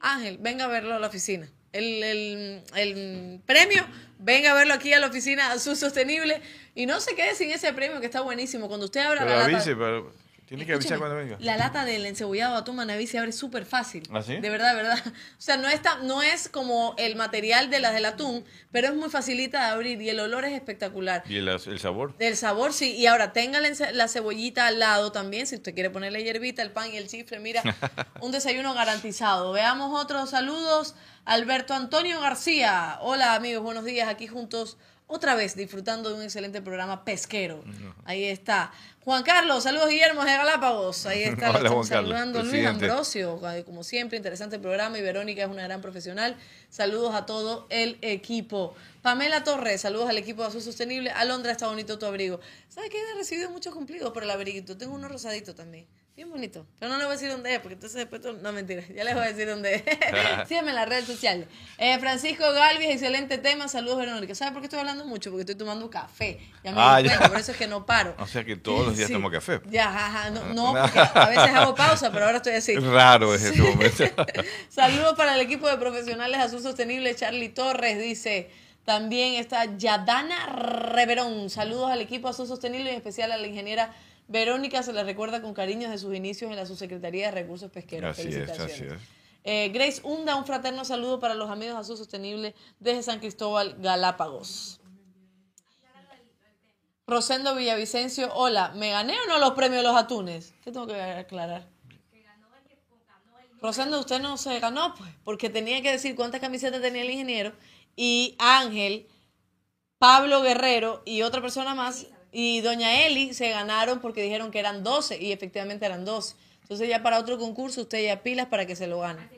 Ángel, venga a verlo a la oficina. El, el- el premio, venga a verlo aquí a la oficina Azul Sostenible. Y no se quede sin ese premio que está buenísimo. Cuando usted abra Pero la lata. avise, pero tiene que avisar cuando venga. La lata del encebollado atún manaví se abre súper fácil. ¿Ah? De verdad, de verdad. O sea, no, está, no es como el material de las del atún, pero es muy facilita de abrir y el olor es espectacular. ¿Y el, el sabor? Del sabor, sí. Y ahora tenga la cebollita al lado también, si usted quiere ponerle hierbita, el pan y el chifre. Mira, un desayuno garantizado. Veamos otros saludos. Alberto Antonio García. Hola amigos, buenos días. Aquí juntos otra vez disfrutando de un excelente programa pesquero. Ahí está. Juan Carlos, saludos Guillermo de Galápagos. Ahí está, Hola, estamos Juan Carlos, saludando. Luis. Ambrosio, como siempre, interesante programa. Y Verónica es una gran profesional. Saludos a todo el equipo. Pamela Torres, saludos al equipo de Azul Sostenible. Alondra, está bonito tu abrigo. ¿Sabes que He recibido muchos cumplidos por el abriguito. Tengo uno rosadito también. Bien bonito. Pero no le voy a decir dónde es, porque entonces después... No, mentira. Ya les voy a decir dónde es. Síganme en las redes sociales. Eh, Francisco Galvis, excelente tema. Saludos, Verónica. ¿Sabes por qué estoy hablando mucho? Porque estoy tomando café. Ya me Ah, ya. por eso es que no paro. O sea que todos los días Sí. tomo café. Ya, ajá, no, no, porque a veces hago pausa, pero ahora estoy así. Es raro ese momento. Saludos para el equipo de profesionales Azul Sostenible. Charlie Torres dice. También está Yadana Reverón. Saludos al equipo Azul Sostenible, en especial a la ingeniera Verónica. Se le recuerda con cariño de sus inicios en la Subsecretaría de Recursos Pesqueros. Así es, así es. Eh, Grace Hunda, un fraterno saludo para los amigos de Azul Sostenible desde San Cristóbal, Galápagos. Rosendo Villavicencio, hola, ¿me gané o no los premios de los atunes? ¿Qué tengo que aclarar? Rosendo, usted no se ganó, pues, porque tenía que decir cuántas camisetas tenía el ingeniero y Ángel, Pablo Guerrero y otra persona más y Doña Eli se ganaron porque dijeron que eran 12 y efectivamente eran 12. Entonces ya para otro concurso usted ya pilas para que se lo gane.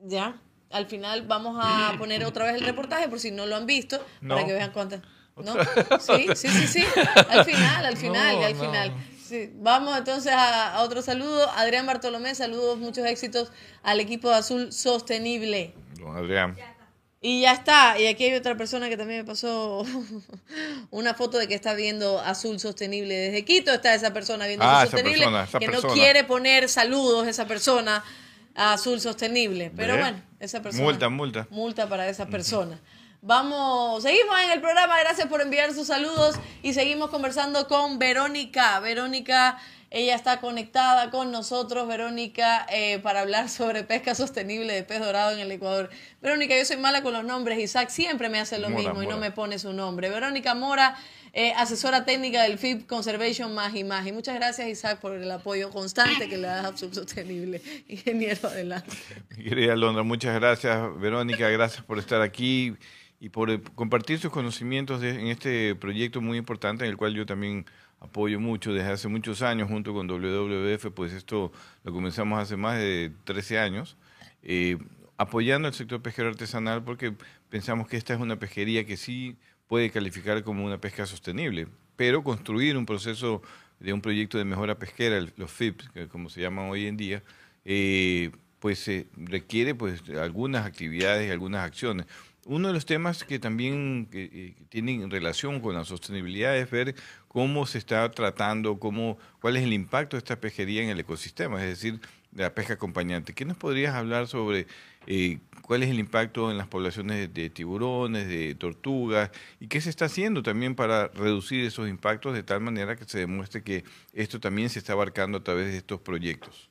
Ya, al final vamos a poner otra vez el reportaje por si no lo han visto, para No. que vean cuántas. ¿No? Sí, sí, sí, sí. Al final, al final, No, al no. final. Sí. Vamos entonces a, a otro saludo. Adrián Bartolomé, saludos, muchos éxitos al equipo de Azul Sostenible. Don Adrián. Y ya está. Y aquí hay otra persona que también me pasó una foto de que está viendo Azul Sostenible. Desde Quito está esa persona viendo Ah, Azul Sostenible. persona, que persona. no quiere poner saludos esa persona a Azul Sostenible. Pero bueno, esa persona. Multa, multa. Multa para esa persona. Vamos, seguimos en el programa. Gracias por enviar sus saludos y seguimos conversando con Verónica. Verónica, ella está conectada con nosotros, Verónica, eh, para hablar sobre pesca sostenible de pez dorado en el Ecuador. Verónica, yo soy mala con los nombres. Isaac siempre me hace lo Mora, mismo y no me pone su nombre. Verónica Mora, eh, asesora técnica del FIP Conservation Magi Magi. Muchas gracias, Isaac, por el apoyo constante que le das a Azul Sostenible. Ingeniero, adelante. Mi querida Londra, muchas gracias. Verónica, gracias por estar aquí y por eh, compartir sus conocimientos de- en este proyecto muy importante en el cual yo también apoyo mucho desde hace muchos años junto con WWF, pues esto lo comenzamos hace más de 13 años, eh, apoyando al sector pesquero artesanal porque pensamos que esta es una pesquería que sí puede calificar como una pesca sostenible, pero construir un proceso de un proyecto de mejora pesquera, los FIPS, como se llaman hoy en día, eh, pues se requiere pues algunas actividades y algunas acciones. Uno de los temas que también eh, tienen relación con la sostenibilidad es ver cómo se está tratando, cómo, cuál es el impacto de esta pesquería en el ecosistema, es decir, de la pesca acompañante. ¿Qué nos podrías hablar sobre eh, cuál es el impacto en las poblaciones de, tiburones, de tortugas, y qué se está haciendo también para reducir esos impactos de tal manera que se demuestre que esto también se está abarcando a través de estos proyectos.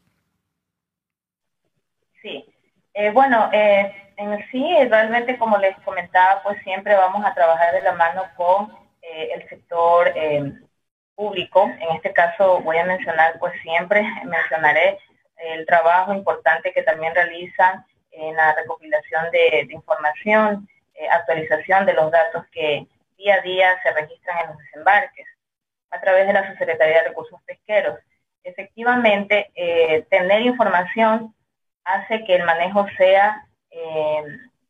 Sí, eh, bueno, eh, sí, realmente como les comentaba, pues siempre vamos a trabajar de la mano con el sector público. En este caso voy a mencionar, pues siempre mencionaré el trabajo importante que también realizan en la recopilación de, información, eh, actualización de los datos que día a día se registran en los desembarques a través de la Subsecretaría de Recursos Pesqueros. Efectivamente, eh, tener información hace que el manejo sea eh,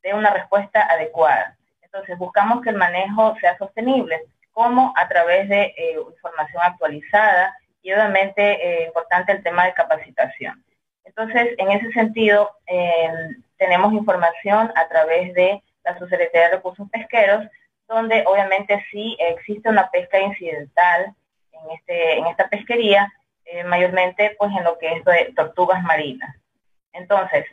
de una respuesta adecuada. Entonces, buscamos que el manejo sea sostenible, como a través de información actualizada y obviamente importante el tema de capacitación. Entonces, en ese sentido, em, tenemos información a través de la Subsecretaría de Recursos Pesqueros, donde obviamente sí existe una pesca incidental en, este, en esta pesquería, eh, mayormente pues en lo que es de tortugas marinas. Entonces,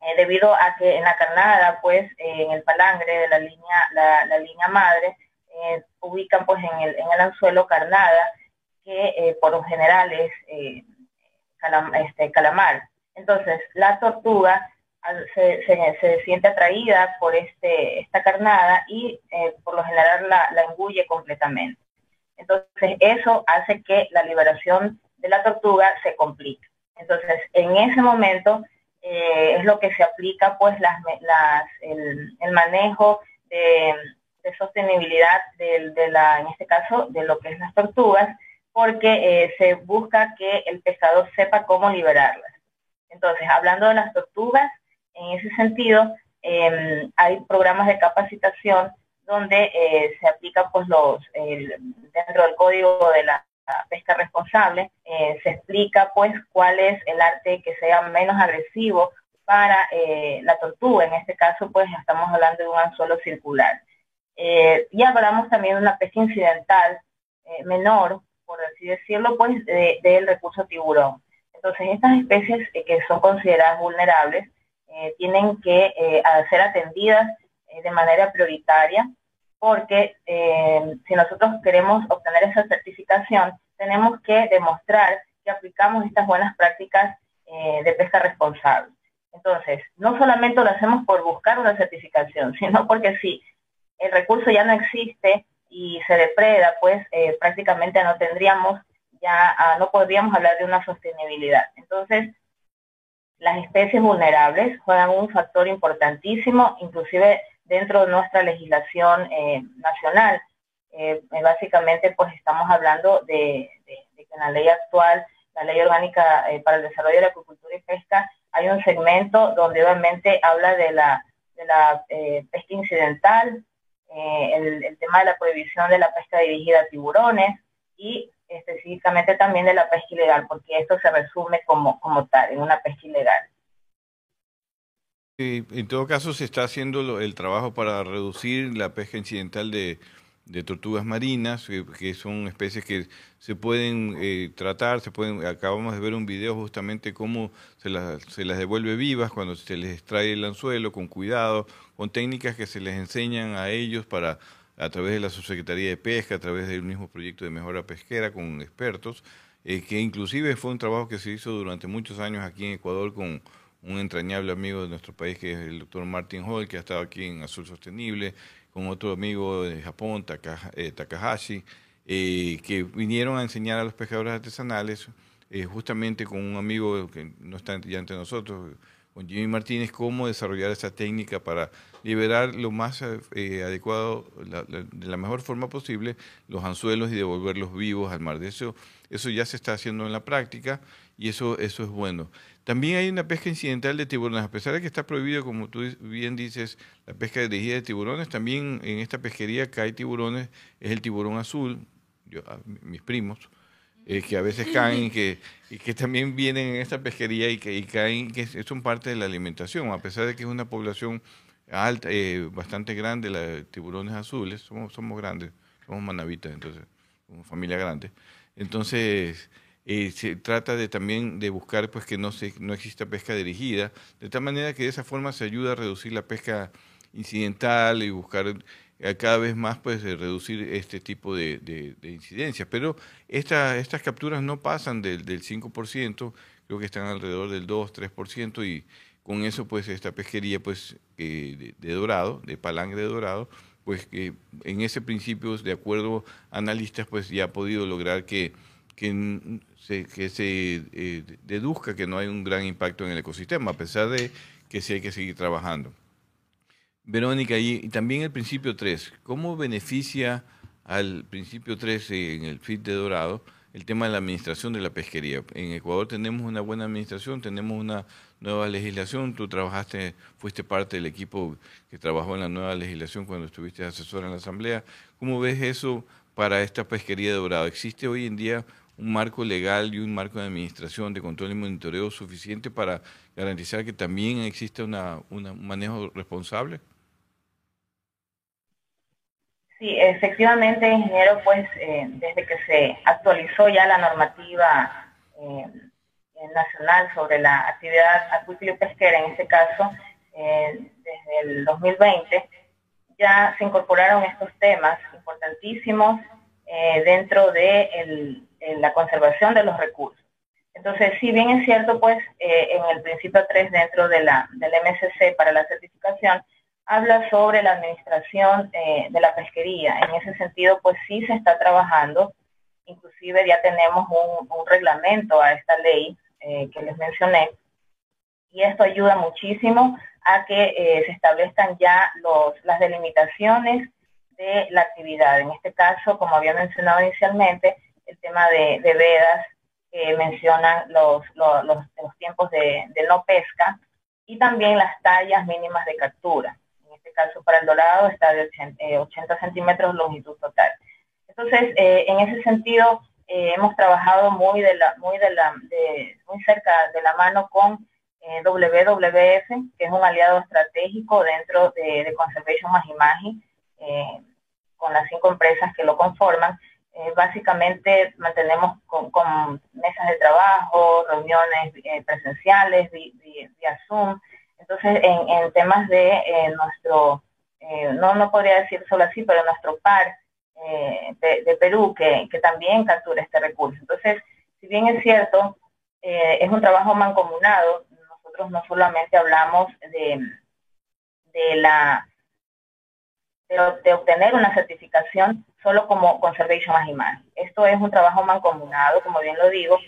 eh, debido a que en la carnada, pues en el palangre de la línea, la, línea madre, eh, ubican pues en el, en el anzuelo carnada, que por lo general es este, calamar. Entonces, la tortuga se, se, siente atraída por este, esta carnada y eh, por lo general la, la, engulle completamente. Entonces, eso hace que la liberación de la tortuga se complique. Entonces, en ese momento eh, es lo que se aplica, pues, las, las, el, manejo de, de sostenibilidad de, de, la, en este caso, de lo que es las tortugas, porque eh, se busca que el pescador sepa cómo liberarlas. Entonces, hablando de las tortugas, en ese sentido, em, hay programas de capacitación donde eh, se aplica pues los dentro del código de la pesca responsable eh, se explica pues cuál es el arte que sea menos agresivo para la tortuga en este caso pues estamos hablando de un anzuelo circular y hablamos también de una pesca incidental menor por así decirlo, pues del recurso tiburón. Entonces, estas especies eh, que son consideradas vulnerables eh, tienen que eh, ser atendidas de manera prioritaria porque si nosotros queremos obtener esa certificación, tenemos que demostrar que aplicamos estas buenas prácticas de pesca responsable. Entonces, no solamente lo hacemos por buscar una certificación, sino porque si el recurso ya no existe, y se depreda, pues eh, prácticamente no tendríamos, ya ah, no podríamos hablar de una sostenibilidad. Entonces, las especies vulnerables juegan un factor importantísimo, inclusive dentro de nuestra legislación eh, nacional. Eh, básicamente, pues estamos hablando de, que en la ley actual, la ley orgánica para el desarrollo de la agricultura y pesca, hay un segmento donde obviamente habla de la, pesca incidental, eh, el, tema de la prohibición de la pesca dirigida a tiburones y específicamente también de la pesca ilegal, porque esto se resume como tal, en una pesca ilegal. En todo caso, se está haciendo el trabajo para reducir la pesca incidental de, tortugas marinas, que, son especies que se pueden eh, tratar, se pueden, acabamos de ver un video justamente cómo se las, se las devuelve vivas cuando se les extrae el anzuelo con cuidado, con técnicas que se les enseñan a ellos para a través de la Subsecretaría de Pesca, a través del mismo proyecto de mejora pesquera con expertos, eh, que inclusive fue un trabajo que se hizo durante muchos años aquí en Ecuador con un entrañable amigo de nuestro país que es el doctor Martin Hall, que ha estado aquí en Azul Sostenible, con otro amigo de Japón, eh, Takahashi, eh, que vinieron a enseñar a los pescadores artesanales, eh, justamente con un amigo que no está ya entre nosotros, con Jimmy Martínez, cómo desarrollar esa técnica para liberar lo más adecuado, de la mejor forma posible, los anzuelos y devolverlos vivos al mar. De eso, eso ya se está haciendo en la práctica y eso, eso es bueno. También hay una pesca incidental de tiburones, a pesar de que está prohibido, como tú bien dices, la pesca dirigida de tiburones, también en esta pesquería que hay tiburones, es el tiburón azul, yo, mis primos, eh, que a veces caen que, y que también vienen en esta pesquería y que y caen, que son parte de la alimentación, a pesar de que es una población alta, eh, bastante grande, la tiburones azules, somos, somos grandes, somos manavitas, entonces, somos familia grande. Entonces, eh, se trata de también de buscar pues que no se, no exista pesca dirigida, de tal manera que de esa forma se ayuda a reducir la pesca incidental y buscar cada vez más pues reducir este tipo de, de, incidencias. Pero esta, estas capturas no pasan del, del 5%, creo que están alrededor del 2-3% y con eso pues esta pesquería pues eh, de, dorado, de palangre de dorado, pues que en ese principio, de acuerdo a analistas, pues ya ha podido lograr que, que se, que se eh, deduzca que no hay un gran impacto en el ecosistema, a pesar de que sí hay que seguir trabajando. Verónica, y, también el principio 3, ¿cómo beneficia al principio 3 en el FIT de Dorado el tema de la administración de la pesquería? En Ecuador tenemos una buena administración, tenemos una nueva legislación, tú trabajaste, fuiste parte del equipo que trabajó en la nueva legislación cuando estuviste asesor en la Asamblea. ¿Cómo ves eso para esta pesquería de Dorado? ¿Existe hoy en día un marco legal y un marco de administración, de control y monitoreo suficiente para garantizar que también existe una, un manejo responsable? Sí, efectivamente, ingeniero, pues eh, desde que se actualizó ya la normativa eh, nacional sobre la actividad acuícola pesquera, en este caso, eh, desde el 2020, ya se incorporaron estos temas importantísimos dentro de la conservación de los recursos. Entonces, si bien es cierto, pues en el principio 3 dentro de la, del MSC para la certificación, habla sobre la administración eh, de la pesquería. En ese sentido, pues sí se está trabajando. Inclusive ya tenemos un, reglamento a esta ley eh, que les mencioné. Y esto ayuda muchísimo a que eh, se establezcan ya los, las delimitaciones de la actividad. En este caso, como había mencionado inicialmente, el tema de, vedas que mencionan los, los, los, tiempos de, de no pesca y también las tallas mínimas de captura caso para el dorado está de 80, eh, centímetros longitud total. Entonces, eh, en ese sentido, eh, hemos trabajado muy de la, muy de la, muy cerca de la mano con WWF, que es un aliado estratégico dentro de, Conservation Magimagi, con las cinco empresas que lo conforman. Básicamente mantenemos con, mesas de trabajo, reuniones presenciales vía Zoom, entonces, en, temas de eh, nuestro, eh, no, no podría decir solo así, pero nuestro par eh, de, Perú, que, también captura este recurso. Entonces, si bien es cierto, es un trabajo mancomunado, nosotros no solamente hablamos de, de la de, obtener una certificación solo como Conservation Animal. Esto es un trabajo mancomunado, como bien lo digo,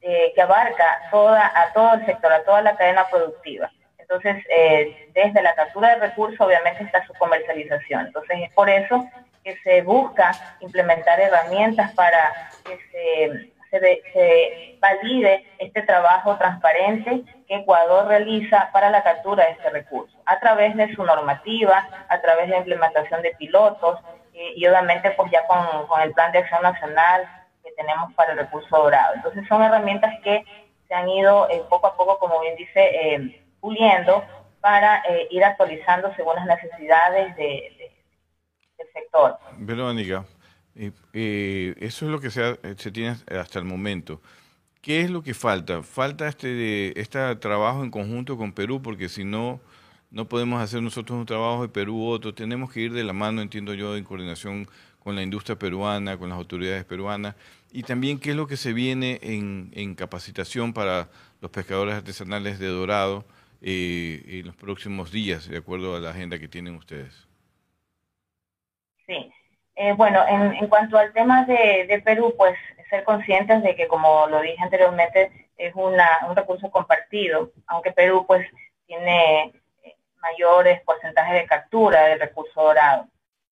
que abarca toda, a todo el sector, a toda la cadena productiva. Entonces, eh, desde la captura de recursos, obviamente está su comercialización. Entonces, es por eso que se busca implementar herramientas para que se, se, valide este trabajo transparente que Ecuador realiza para la captura de este recurso, a través de su normativa, a través de la implementación de pilotos y, obviamente pues ya con, el plan de acción nacional que tenemos para el recurso dorado. Entonces son herramientas que se han ido eh, poco a poco, como bien dice, eh, puliendo para eh, ir actualizando según las necesidades de, del sector. Verónica, eh, eso es lo que se, se, tiene hasta el momento. ¿Qué es lo que falta? Falta este, este trabajo en conjunto con Perú, porque si no, no podemos hacer nosotros un trabajo de Perú otro. Tenemos que ir de la mano, entiendo yo, en coordinación con la industria peruana, con las autoridades peruanas. Y también qué es lo que se viene en, en capacitación para los pescadores artesanales de Dorado eh, en los próximos días, de acuerdo a la agenda que tienen ustedes? Sí, eh, bueno, en, cuanto al tema de, Perú, pues ser conscientes de que, como lo dije anteriormente, es una, un recurso compartido, aunque Perú pues tiene eh, mayores porcentajes de captura del recurso dorado.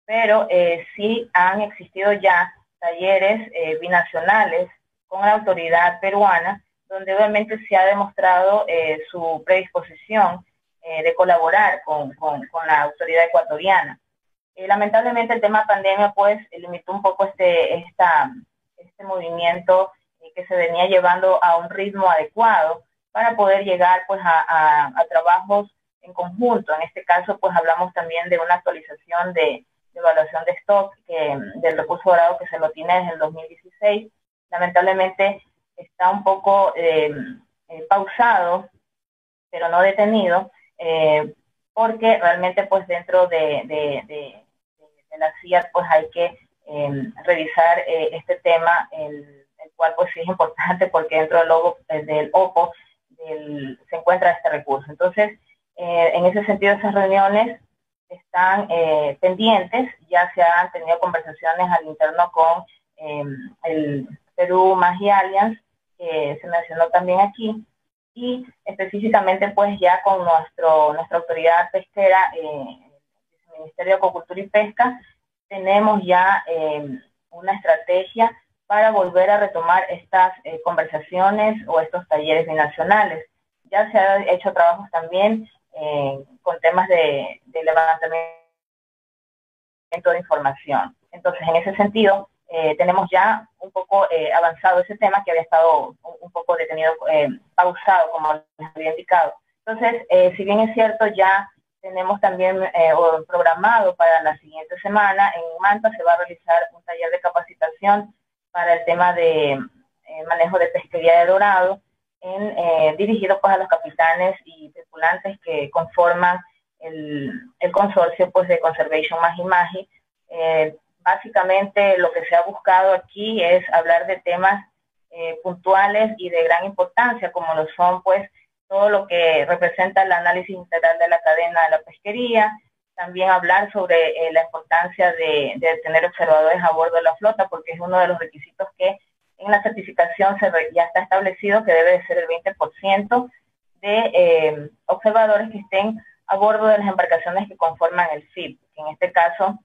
Pero eh, sí han existido ya talleres binacionales con la autoridad peruana donde obviamente se ha demostrado eh, su predisposición eh, de colaborar con, la autoridad ecuatoriana. Eh, lamentablemente el tema pandemia pues limitó un poco este, esta, este movimiento que se venía llevando a un ritmo adecuado para poder llegar pues a, trabajos en conjunto. En este caso pues hablamos también de una actualización de, evaluación de stock que, del recurso dorado que se lo tiene desde el 2016. Lamentablemente está un poco eh, eh, pausado, pero no detenido, eh, porque realmente pues dentro de, de, la CIA pues hay que revisar este tema, el, cual pues sí es importante porque dentro del, logo, del OPO se encuentra este recurso. Entonces, en ese sentido esas reuniones están pendientes, ya se han tenido conversaciones al interno con el Perú Magia Alliance, que se mencionó también aquí, y específicamente pues ya con nuestro, nuestra autoridad pesquera, eh, el Ministerio de Acuacultura y Pesca, tenemos ya eh, una estrategia para volver a retomar estas eh, conversaciones o estos talleres binacionales. Ya se han hecho trabajos también con temas de, de levantamiento de información. Entonces, en ese sentido, eh, tenemos ya un poco eh, avanzado ese tema que había estado un, poco detenido, eh, pausado, como les había indicado. Entonces, si bien es cierto, ya tenemos también programado para la siguiente semana, en Manta se va a realizar un taller de capacitación para el tema de manejo de pesquería de dorado, en, dirigido pues a los capitanes y tripulantes que conforman el, el consorcio pues de Conservation Magi. Magi, básicamente lo que se ha buscado aquí es hablar de temas eh, puntuales y de gran importancia, como lo son pues todo lo que representa el análisis integral de la cadena de la pesquería, también hablar sobre eh, la importancia de, tener observadores a bordo de la flota, porque es uno de los requisitos que en la certificación se ya está establecido que debe ser el 20% de eh, observadores que estén a bordo de las embarcaciones que conforman el FIP, en este caso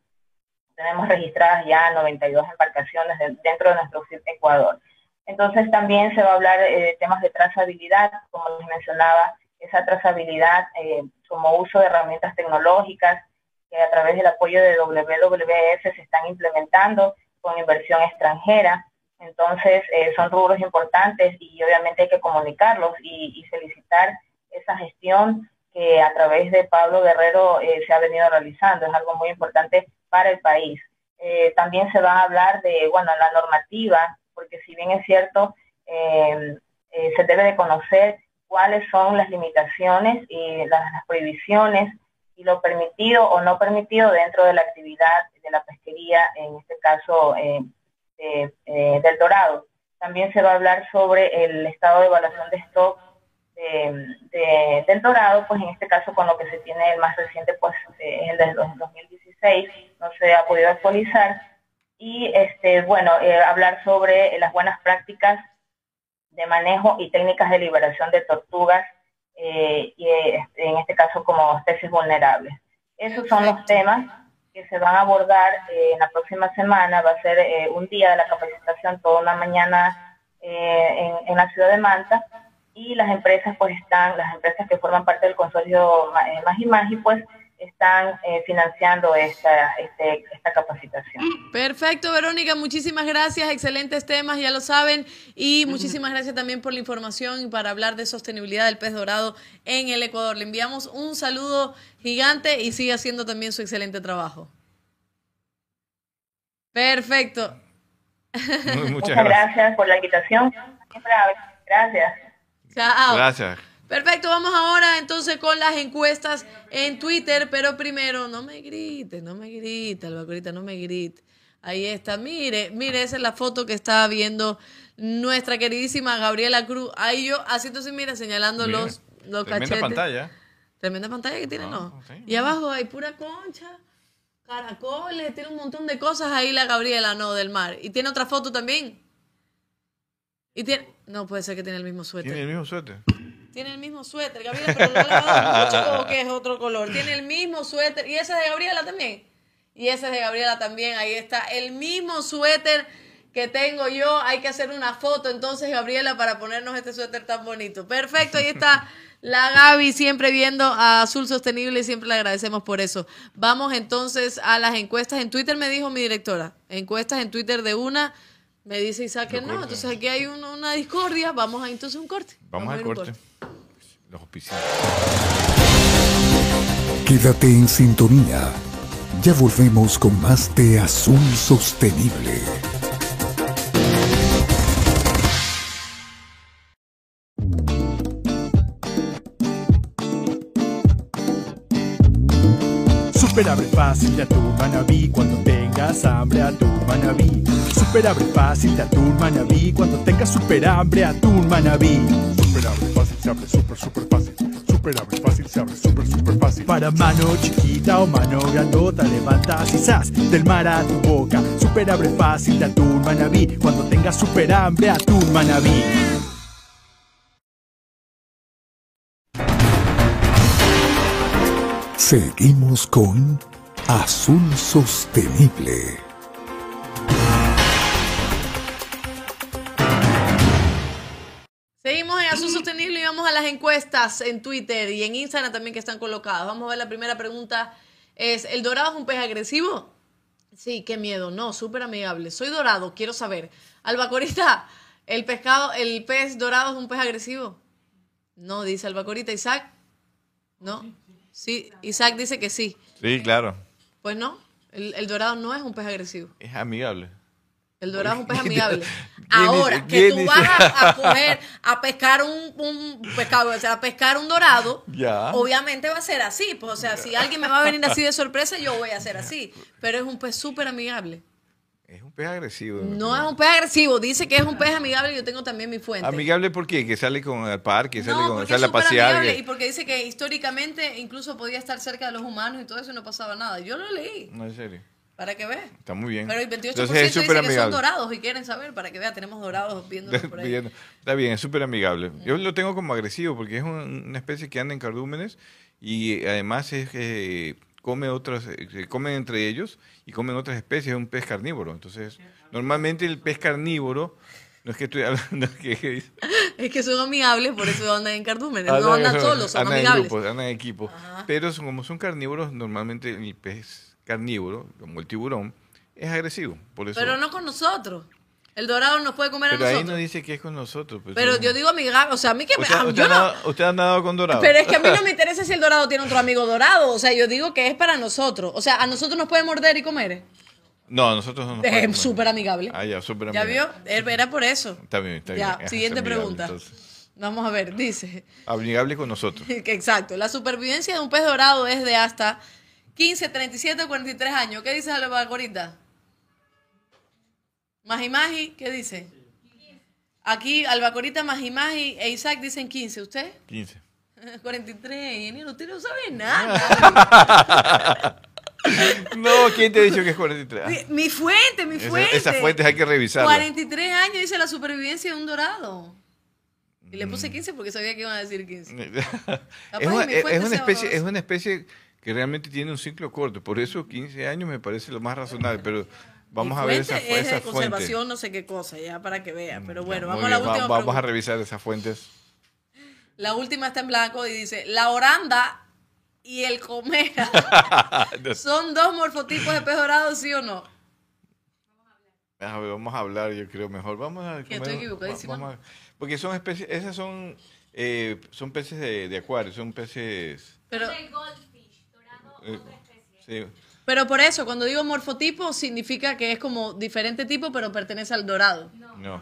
tenemos registradas ya 92 embarcaciones dentro de nuestro FIP Ecuador. Entonces también se va a hablar eh, de temas de trazabilidad, como les mencionaba, esa trazabilidad eh, como uso de herramientas tecnológicas que a través del apoyo de WWF se están implementando con inversión extranjera. Entonces eh, son rubros importantes y obviamente hay que comunicarlos y, y felicitar esa gestión que a través de Pablo Guerrero se ha venido realizando. Es algo muy importante para el país. Eh, también se va a hablar de, bueno, la normativa, porque si bien es cierto, eh, eh, se debe de conocer cuáles son las limitaciones y las, prohibiciones y lo permitido o no permitido dentro de la actividad de la pesquería, en este caso del dorado. También se va a hablar sobre el estado de evaluación de stock de, del dorado, pues en este caso con lo que se tiene el más reciente, pues es el del 2016, no se ha podido actualizar. Y este, bueno, eh, hablar sobre las buenas prácticas de manejo y técnicas de liberación de tortugas, eh, y este, en este caso como especies vulnerables. Esos son los temas que se van a abordar eh, en la próxima semana. Va a ser un día de la capacitación, toda una mañana en, en la ciudad de Manta y las empresas pues están, las empresas que forman parte del consorcio eh, Magi Magi pues están eh, financiando esta, este, esta capacitación. Perfecto, Verónica, muchísimas gracias, excelentes temas, ya lo saben, y muchísimas gracias también por la información y para hablar de sostenibilidad del pez dorado en el Ecuador. Le enviamos un saludo gigante y sigue haciendo también su excelente trabajo. Perfecto. Muchas, gracias. por la invitación. Gracias. Gracias. Perfecto, vamos ahora entonces con las encuestas en Twitter, pero primero no me grites, no me grites, Albacorita, no me grites. Ahí está, mire, mire, esa es la foto que estaba viendo nuestra queridísima Gabriela Cruz. Ahí yo así, mira, señalando los, los tremenda pantalla. Tremenda pantalla que tiene, ¿no? Y abajo hay pura concha, caracoles, tiene un montón de cosas ahí la Gabriela, ¿no? Del mar. Y tiene otra foto también. Y tiene... No, puede ser que tiene el mismo suéter. Tiene el mismo suéter. Tiene el mismo suéter, Gabriela, pero le ha mucho como que es otro color. Tiene el mismo suéter. ¿Y ese es de Gabriela también? Y ese es de Gabriela también. Ahí está el mismo suéter que tengo yo. Hay que hacer una foto entonces, Gabriela, para ponernos este suéter tan bonito. Perfecto, ahí está la Gaby siempre viendo a Azul Sostenible y siempre le agradecemos por eso. Vamos entonces a las encuestas. En Twitter me dijo mi directora, encuestas en Twitter de una Me dice Isaac que no, entonces aquí hay un- una discordia, vamos a entonces un corte. Vamos a al un corte. Los auspiciantes. Quédate en sintonía. Ya volvemos con más de Azul Sostenible. Super abre fácil de atún manabí cuando tengas hambre atún manabí. Super abre fácil de atún manabí cuando tengas super hambre atún manabí. Super abre fácil se abre super super fácil. Super abre fácil se abre super super fácil. Para mano chiquita o mano grandota levantas y zas del mar a tu boca. Super abre fácil de atún manabí cuando tengas super hambre atún manabí. Seguimos con Azul Sostenible. Seguimos en Azul Sostenible y vamos a las encuestas en Twitter y en Instagram también que están colocadas. Vamos a ver la primera pregunta. Es, ¿el dorado es un pez agresivo? Sí, qué miedo. No, súper amigable. Soy dorado, quiero saber. Albacorita, ¿el pescado, el pez dorado es un pez agresivo? No, dice Albacorita. ¿Isaac? ¿No? Sí, Isaac dice que sí. Sí, claro. Pues no, el, el dorado no es un pez agresivo. Es amigable. El dorado es un pez amigable. ¿Quién Ahora, que tú vas a, a coger, a pescar un, un pescado, o sea, a pescar un dorado, obviamente va a ser así. Pues, o sea, si alguien me va a venir así de sorpresa, yo voy a hacer así. Pero es un pez súper amigable. Pez agresivo. No es un pez agresivo, dice que es un pez amigable y yo tengo también mi fuente. Amigable por qué? Que sale con el parque, sale no, con sale a pasear. amigable que- y porque dice que históricamente incluso podía estar cerca de los humanos y todo eso y no pasaba nada. Yo lo leí, No, en serio. para que veas. Está muy bien. Pero el 28% Entonces es dice que son dorados y quieren saber, para que vea, tenemos dorados viéndonos por ahí. Está bien, es súper amigable. Yo lo tengo como agresivo porque es un- una especie que anda en cardúmenes y además es que come otras, eh, se comen entre ellos y comen otras especies, es un pez carnívoro. Entonces, normalmente el pez carnívoro, no es que estoy hablando que, Es que son amigables, por eso andan en cardúmenes. Ah, no andan solos, son andan en amigables. grupos, andan en equipo. Pero son- como son carnívoros, normalmente el pez carnívoro, como el tiburón, es agresivo. Por eso, Pero no con nosotros. El dorado nos puede comer Pero a ahí nosotros. no dice que es con nosotros. pues, Pero sí. yo digo amigable, o sea, a mí que me... ¿Usted, usted yo ha no- usted ha nadado con dorado? Pero es que a mí no me interesa si el dorado tiene otro amigo dorado. O sea, yo digo que es para nosotros. O sea, a nosotros nos puede morder y comer. No, nosotros no nos Es súper amigable. Ah, ya, súper ¿Ya amigable. vio? Era por eso. Está bien, está Ya, bien. Es siguiente amigable, pregunta. entonces. Vamos a ver, dice. Amigable con nosotros. Exacto. La supervivencia de un pez dorado es de hasta 15, 37 o 43 años. ¿Qué dice Albacorita? Magi Magi, ¿qué dice? Aquí Albacorita, Magi e Isaac dicen 15. ¿Usted? 15. 43. Ingeniero, usted no sabe nada. No, ¿quién te ha dicho que es 43? Ah, mi, mi fuente, mi esa- fuente. esas fuentes hay que revisarlas. 43 años dice la supervivencia de un dorado. Y le Mm. puse 15 porque sabía que iban a decir 15. es, una, es- especie, es una especie que realmente tiene un ciclo corto. Por eso 15 años me parece lo más razonable. Pero vamos a ver esa, es esa de fuente. conservación, no sé qué cosa, ya para que vea. Pero bueno, Muy vamos a la bien, va- última Vamos a revisar esas fuentes. La última está en blanco y dice, la oranda y el comera son dos morfotipos de pez dorado, ¿sí o no? A ver, vamos a hablar, yo creo mejor. Vamos a comer- estoy equivocadísima. vamos a- porque son especies, esas son, eh, son peces de, de acuario, son peces. Pero, eh, sí. Pero por eso, cuando digo morfotipo, significa que es como diferente tipo, pero pertenece al dorado. No.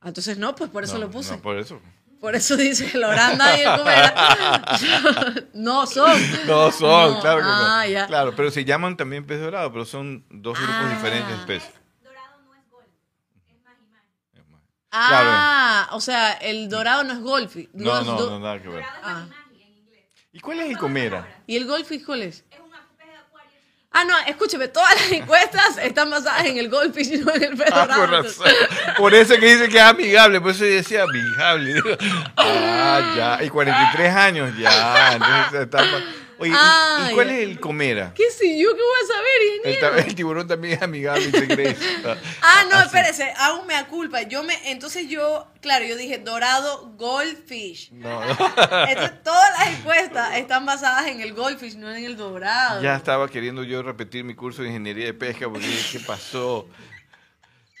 Ah, Entonces no, pues por eso no, lo puse. No, por eso. Por eso dice la oranda y el comera. no son. No son, No, claro que ah, no. ya. Claro, pero se llaman también pez dorado, pero son dos grupos Ah. diferentes de peces. Ah, o sea, el dorado no es golfi. No, Golf- no, do- no, nada que ver. Ah. ¿Y cuál es el comera? ¿Y el goldfish cuál es? Ah, no, escúcheme, todas las encuestas están basadas en el goldfish y no en el pez Ah, dorado. Por eso que dice que es amigable, por eso yo decía amigable. Ah, ya. Y 43 años, ya. Entonces, está Oye, ¿y- Ah, ¿y, cuál es el comera? ¿Qué sé yo qué voy a saber, ingeniero? el tiburón también es amigable y se cree. Ah, no, Así. espérese, hago mea culpa. Yo me, entonces yo, claro, yo dije dorado goldfish. No, Entonces todas las encuestas están basadas en el goldfish, no en el dorado. ya estaba queriendo yo repetir mi curso de ingeniería de pesca porque ¿qué pasó?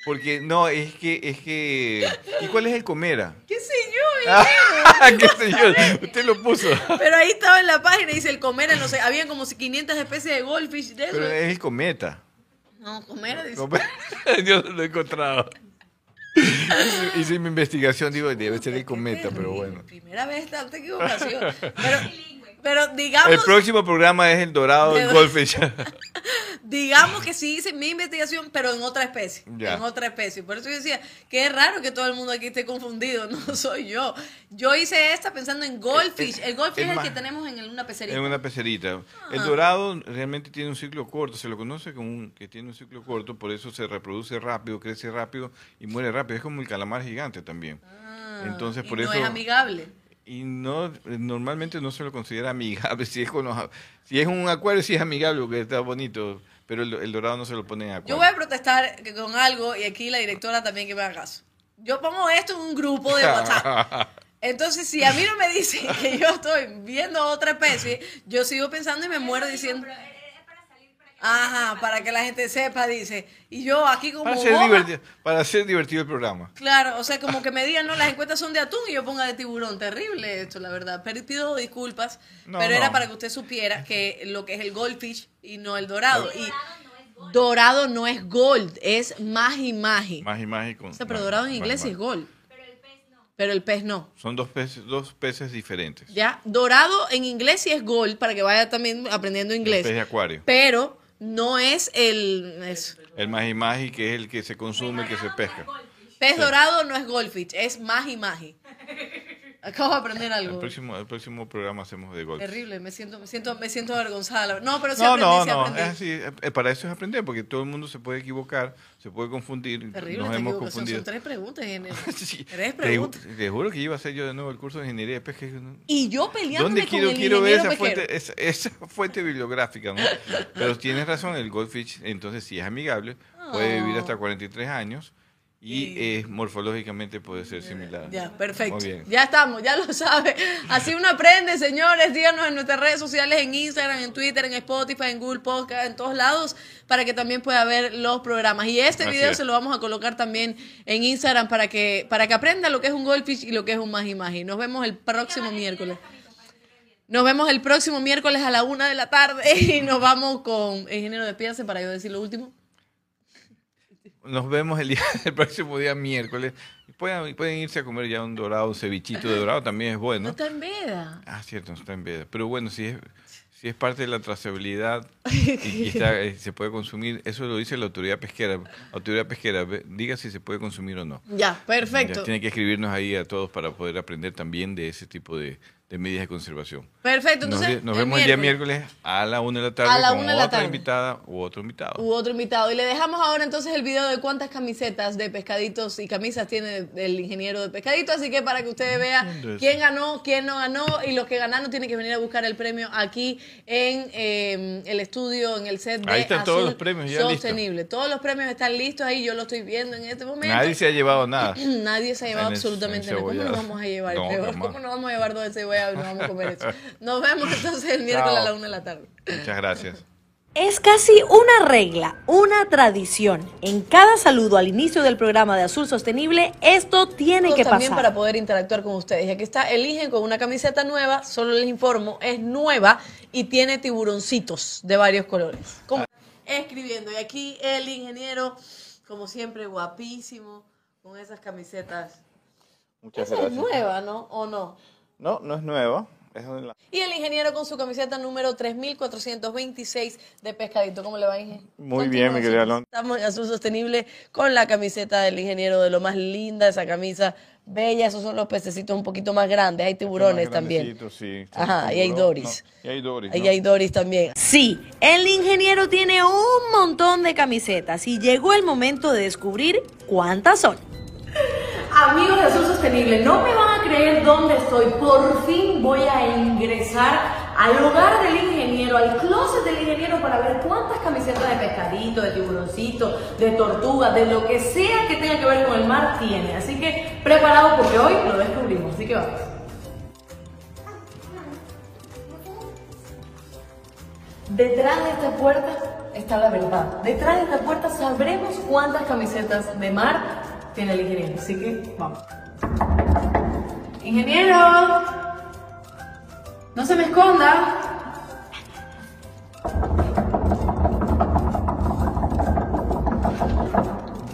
Porque no, es que, es que. ¿Y cuál es el comera? ¿Qué sé yo? Ah, ¿Qué señor? Usted lo puso. Pero ahí estaba en la página, dice el comer, no sé, habían como 500 especies de goldfish de eso. Pero es el cometa. No, comer, dice. Cometa. Yo no lo he encontrado. Hice, hice mi investigación, digo, debe ser el cometa, pero bueno. Primera vez tanta equivocación. Pero, pero digamos, El próximo programa es el dorado del De- goldfish. digamos que sí hice mi investigación, pero en otra especie. Ya. En otra especie. Por eso yo decía, que es raro que todo el mundo aquí esté confundido, no soy yo. Yo hice esta pensando en goldfish. El goldfish es es, el que tenemos en una pecerita. En una pecerita. El Ah. dorado realmente tiene un ciclo corto, se lo conoce como un, que tiene un ciclo corto, por eso se reproduce rápido, crece rápido y muere rápido. Es como el calamar gigante también. Entonces, Ah, y por no eso... es amigable. Y no, normalmente no se lo considera amigable. Si es, con los- si es un acuario, sí es amigable, porque está bonito. Pero el, el dorado no se lo pone en acuario. Yo voy a protestar con algo, y aquí la directora también que me haga caso. Yo pongo esto en un grupo de WhatsApp. Entonces, si a mí no me dicen que yo estoy viendo otra especie, yo sigo pensando y me muero diciendo. Ajá, para que la gente sepa, dice. Y yo aquí como para, hacer boba, divertido, para hacer divertido el programa. Claro, o sea, como que me digan, no, las encuestas son de atún y yo ponga de tiburón. Terrible esto, la verdad. Pero pido disculpas, No, pero no. era para que usted supiera que lo que es el goldfish y no el dorado. Y dorado no es gold, es magi magi. Más y más y con. O sea, pero dorado en más y inglés sí más. es gold. Pero el pez no. Son dos peces, dos peces diferentes. Ya, dorado en inglés sí es gold, para que vaya también aprendiendo inglés. Pez de acuario. Pero no es el... es- El magi magi, que es el que se consume, el que se pesca. pez dorado no es goldfish, es magi magi. Acabo de aprender El algo. próximo, el próximo programa hacemos de golf. Terrible, me siento, me siento, me siento avergonzada. No, pero sí No, aprendí, no, sí no, aprendí. es así. eh, Para eso es aprender, porque todo el mundo se puede equivocar, se puede confundir. Terrible nos hemos confundido. Son tres preguntas, ingeniero. Sí, Tres te, preguntas. te juro que iba a hacer yo de nuevo el curso de ingeniería de pesca. Y yo peleándome ¿Dónde con quiero, el quiero ver esa fuente, esa, esa fuente bibliográfica? ¿no? Pero tienes razón, el goldfish, entonces sí es amigable, puede vivir hasta 43 años y, Y- eh, morfológicamente puede ser similar. Ya, perfecto. Muy bien. Ya estamos, ya lo sabe. Así uno aprende, señores. Díganos en nuestras redes sociales, en Instagram, en Twitter, en Spotify, en Google Podcast, en todos lados, para que también pueda ver los programas. Y este Así video es. se lo vamos a colocar también en Instagram para que, para que aprenda lo que es un goldfish y lo que es un magi magi. Nos vemos el próximo miércoles. Nos vemos el próximo miércoles a la una de la tarde y nos vamos con ingeniero despídase para yo decir lo último. Nos vemos el, día, el próximo día miércoles. Pueden, pueden irse a comer ya un dorado, un cevichito de dorado también es No bueno. está en veda. Ah, cierto, no está en veda. Pero bueno, si es, si es parte de la trazabilidad y, y está, eh, se puede consumir, eso lo dice la autoridad pesquera. Autoridad pesquera, ve- diga si se puede consumir o no. Ya, perfecto. Ya tiene que escribirnos ahí a todos para poder aprender también de ese tipo de, de medidas de conservación. Perfecto, Nos, entonces. nos vemos el día miércoles a la una de la tarde A la con una de la otra tarde. invitada u otro invitado. u otro invitado. Y le dejamos ahora entonces el video de cuántas camisetas de pescaditos y camisas tiene el ingeniero de pescadito. Así que para que usted vea Entiendo eso. quién ganó, quién no ganó. Y los que ganaron tienen que venir a buscar el premio aquí en eh, el estudio, en el set de Ahí están todos los premios ya. Sostenible. Todos los premios están listos ahí. Yo lo estoy viendo en este momento. Nadie se ha llevado nada. Nadie se ha llevado En absolutamente en nada. ¿Cómo nos vamos a llevar? No. ¿Cómo nos vamos a llevar dos de cebolla y nos vamos a comer eso? Nos vemos entonces el miércoles a la Chao. una de la tarde. Muchas gracias. Es casi una regla, una tradición. En cada saludo al inicio del programa de Azul Sostenible, esto tiene que también pasar. para poder interactuar con ustedes. Y aquí está, eligen con una camiseta nueva, solo les informo, es nueva y tiene tiburoncitos de varios colores. Como- Escribiendo. Y aquí el ingeniero, como siempre, guapísimo, con esas camisetas. Muchas Esa es nueva, ¿no? ¿O no? No, no es la- Y el ingeniero con su camiseta número 3426 de pescadito. ¿Cómo le va, Inge? Muy bien, mi querida tiburoncitos. Estamos en Azul Sostenible con la camiseta del ingeniero de lo más linda, esa camisa bella. Esos son los pececitos un poquito más grandes. Hay tiburones Más también. sí. Ajá, y hay doris. no, Y hay doris. Ahí ¿no? hay Doris también. Sí, el ingeniero tiene un montón de camisetas y llegó el momento de descubrir cuántas son. Amigos de Azul Sostenible, no me van a creer dónde estoy. Por fin voy a ingresar al hogar del ingeniero, al closet del ingeniero para ver cuántas camisetas de pescadito, de tiburoncito, de tortuga, de lo que sea que tenga que ver con el mar tiene. Así que preparado porque hoy lo descubrimos. Así que vamos. Detrás de esta puerta está la verdad. Detrás de esta puerta sabremos cuántas camisetas de mar tiene el ingeniero. Así que vamos. Ingeniero, no se me esconda.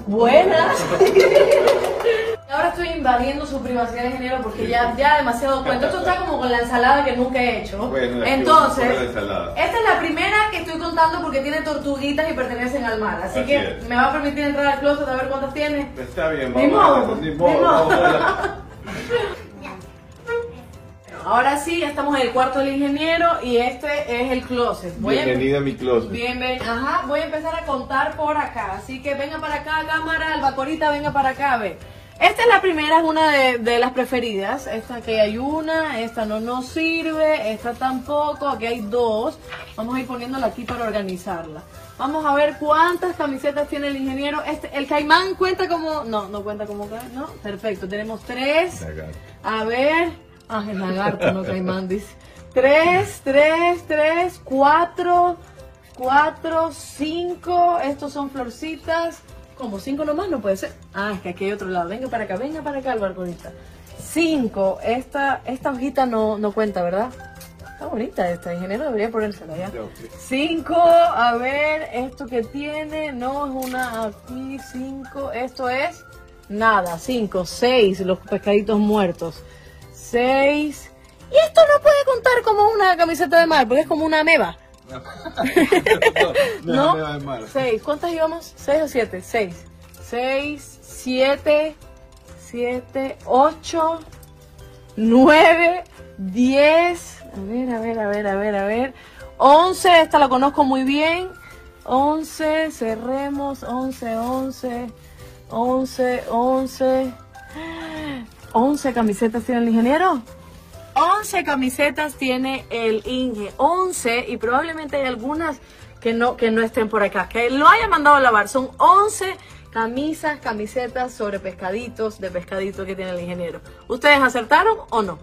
Buenas. Ahora estoy invadiendo su privacidad, ingeniero, porque ya, ya demasiado cuento. Esto está como con la ensalada que nunca he hecho. Bueno, Entonces, esta es la primera que estoy contando porque tiene tortuguitas y pertenecen al mar. Así, Así que es. me va a permitir entrar al closet a ver cuántas tiene. Está bien, Ni vamos a modo, ni ni modo, modo. a ver. Ahora sí, ya estamos en el cuarto del ingeniero y este es el closet. Voy a- Bienvenida a mi closet. Bien, ven, ajá, voy a empezar a contar por acá. Así que venga para acá, cámara, albacorita, venga para acá, ve. Esta es la primera, es una de, de las preferidas. Esta que hay una, esta no nos sirve, esta tampoco, aquí hay dos. Vamos a ir poniéndola aquí para organizarla. Vamos a ver cuántas camisetas tiene el ingeniero. Este, el caimán cuenta como, no, no cuenta como, ca- no, perfecto, tenemos tres. A ver, ah, el lagarto, no caimán, dice. Tres, tres, tres, cuatro, cuatro, cinco. Estos son florcitas. Como cinco nomás, no puede ser. Ah, es que aquí hay otro lado. Venga para acá, venga para acá, Albarconita. Cinco. Esta, esta hojita no, no cuenta, ¿verdad? Está bonita esta, ingeniero, debería ponérsela ya. Cinco, a ver, esto que tiene, no es una aquí, cinco, esto es nada, cinco, seis, los pescaditos muertos. Seis. Y esto no puede contar como una camiseta de mar, porque es como una ameba. ¿No? de mar. Seis. ¿Cuántas llevamos? ¿Seis o siete? Seis. Seis, siete, siete, ocho, nueve, diez. A ver, a ver, a ver, a ver, a ver. Once, esta la conozco muy bien. Once, cerremos. Once, once, once, once. Once camisetas tiene el ingeniero. 11 camisetas tiene el Inge, 11 y probablemente hay algunas que no, que no estén por acá, que lo haya mandado a lavar. Son 11 camisas, camisetas sobre pescaditos, de pescadito que tiene el ingeniero. ¿Ustedes acertaron o no?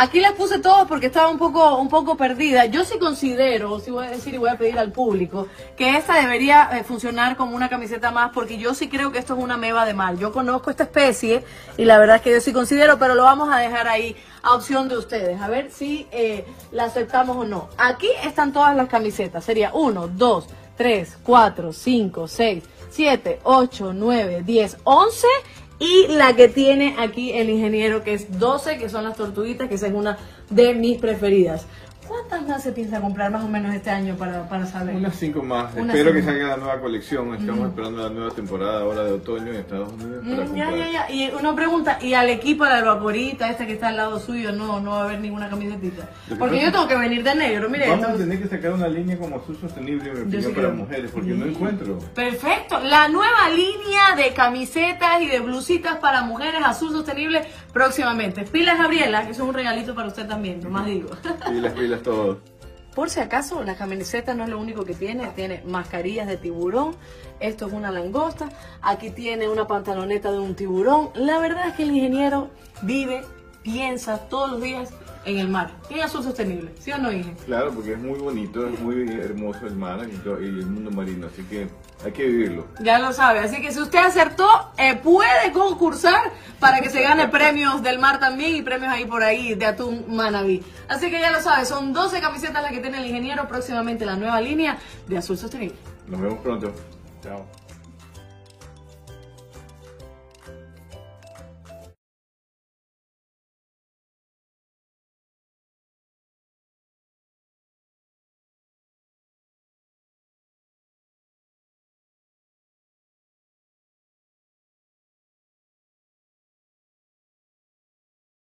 Aquí las puse todas porque estaba un poco, un poco perdida. Yo sí considero, sí voy a decir y voy a pedir al público, que esta debería eh, funcionar como una camiseta más porque yo sí creo que esto es una meba de mar. Yo conozco esta especie y la verdad es que yo sí considero, pero lo vamos a dejar ahí a opción de ustedes, a ver si eh, la aceptamos o no. Aquí están todas las camisetas. Sería 1, 2, 3, 4, 5, 6, 7, 8, 9, 10, 11 y la que tiene aquí el ingeniero, que es 12, que son las tortuguitas, que esa es una de mis preferidas. ¿Cuántas más se piensa comprar más o menos este año para, para saber? Unas cinco más. Unas Espero que cinco. salga la nueva colección. Estamos esperando la nueva temporada ahora de otoño en Estados Unidos para Mm, ya, ya, ya. Y una pregunta, ¿y al equipo de la vaporita, esta que está al lado suyo, no, no va a haber ninguna camisetita? Que Porque pasa- yo tengo que venir de negro, mire. Vamos a tener que sacar una línea como azul sostenible, opinión, para mujeres, porque no encuentro. Perfecto. La nueva línea de camisetas y de blusitas para mujeres azul sostenible próximamente. Pilas Gabriela, que eso es un regalito para usted también, nomás digo. Pilas, pilas, todo. Por si acaso, la camiseta no es lo único que tiene, tiene mascarillas de tiburón, esto es una langosta, aquí tiene una pantaloneta de un tiburón. La verdad es que el ingeniero vive, piensa todos los días en el mar. Y en azul sostenible, ¿sí o no, Inge? Claro, porque es muy bonito, es muy hermoso el mar y el mundo marino, así que hay que vivirlo. Ya lo sabe, así que si usted acertó, eh, puede concursar para que se gane premios del mar también y premios ahí por ahí de atún Manaví. Así que ya lo sabe, son 12 camisetas las que tiene el ingeniero, próximamente la nueva línea de azul sostenible. Nos vemos pronto. Chao.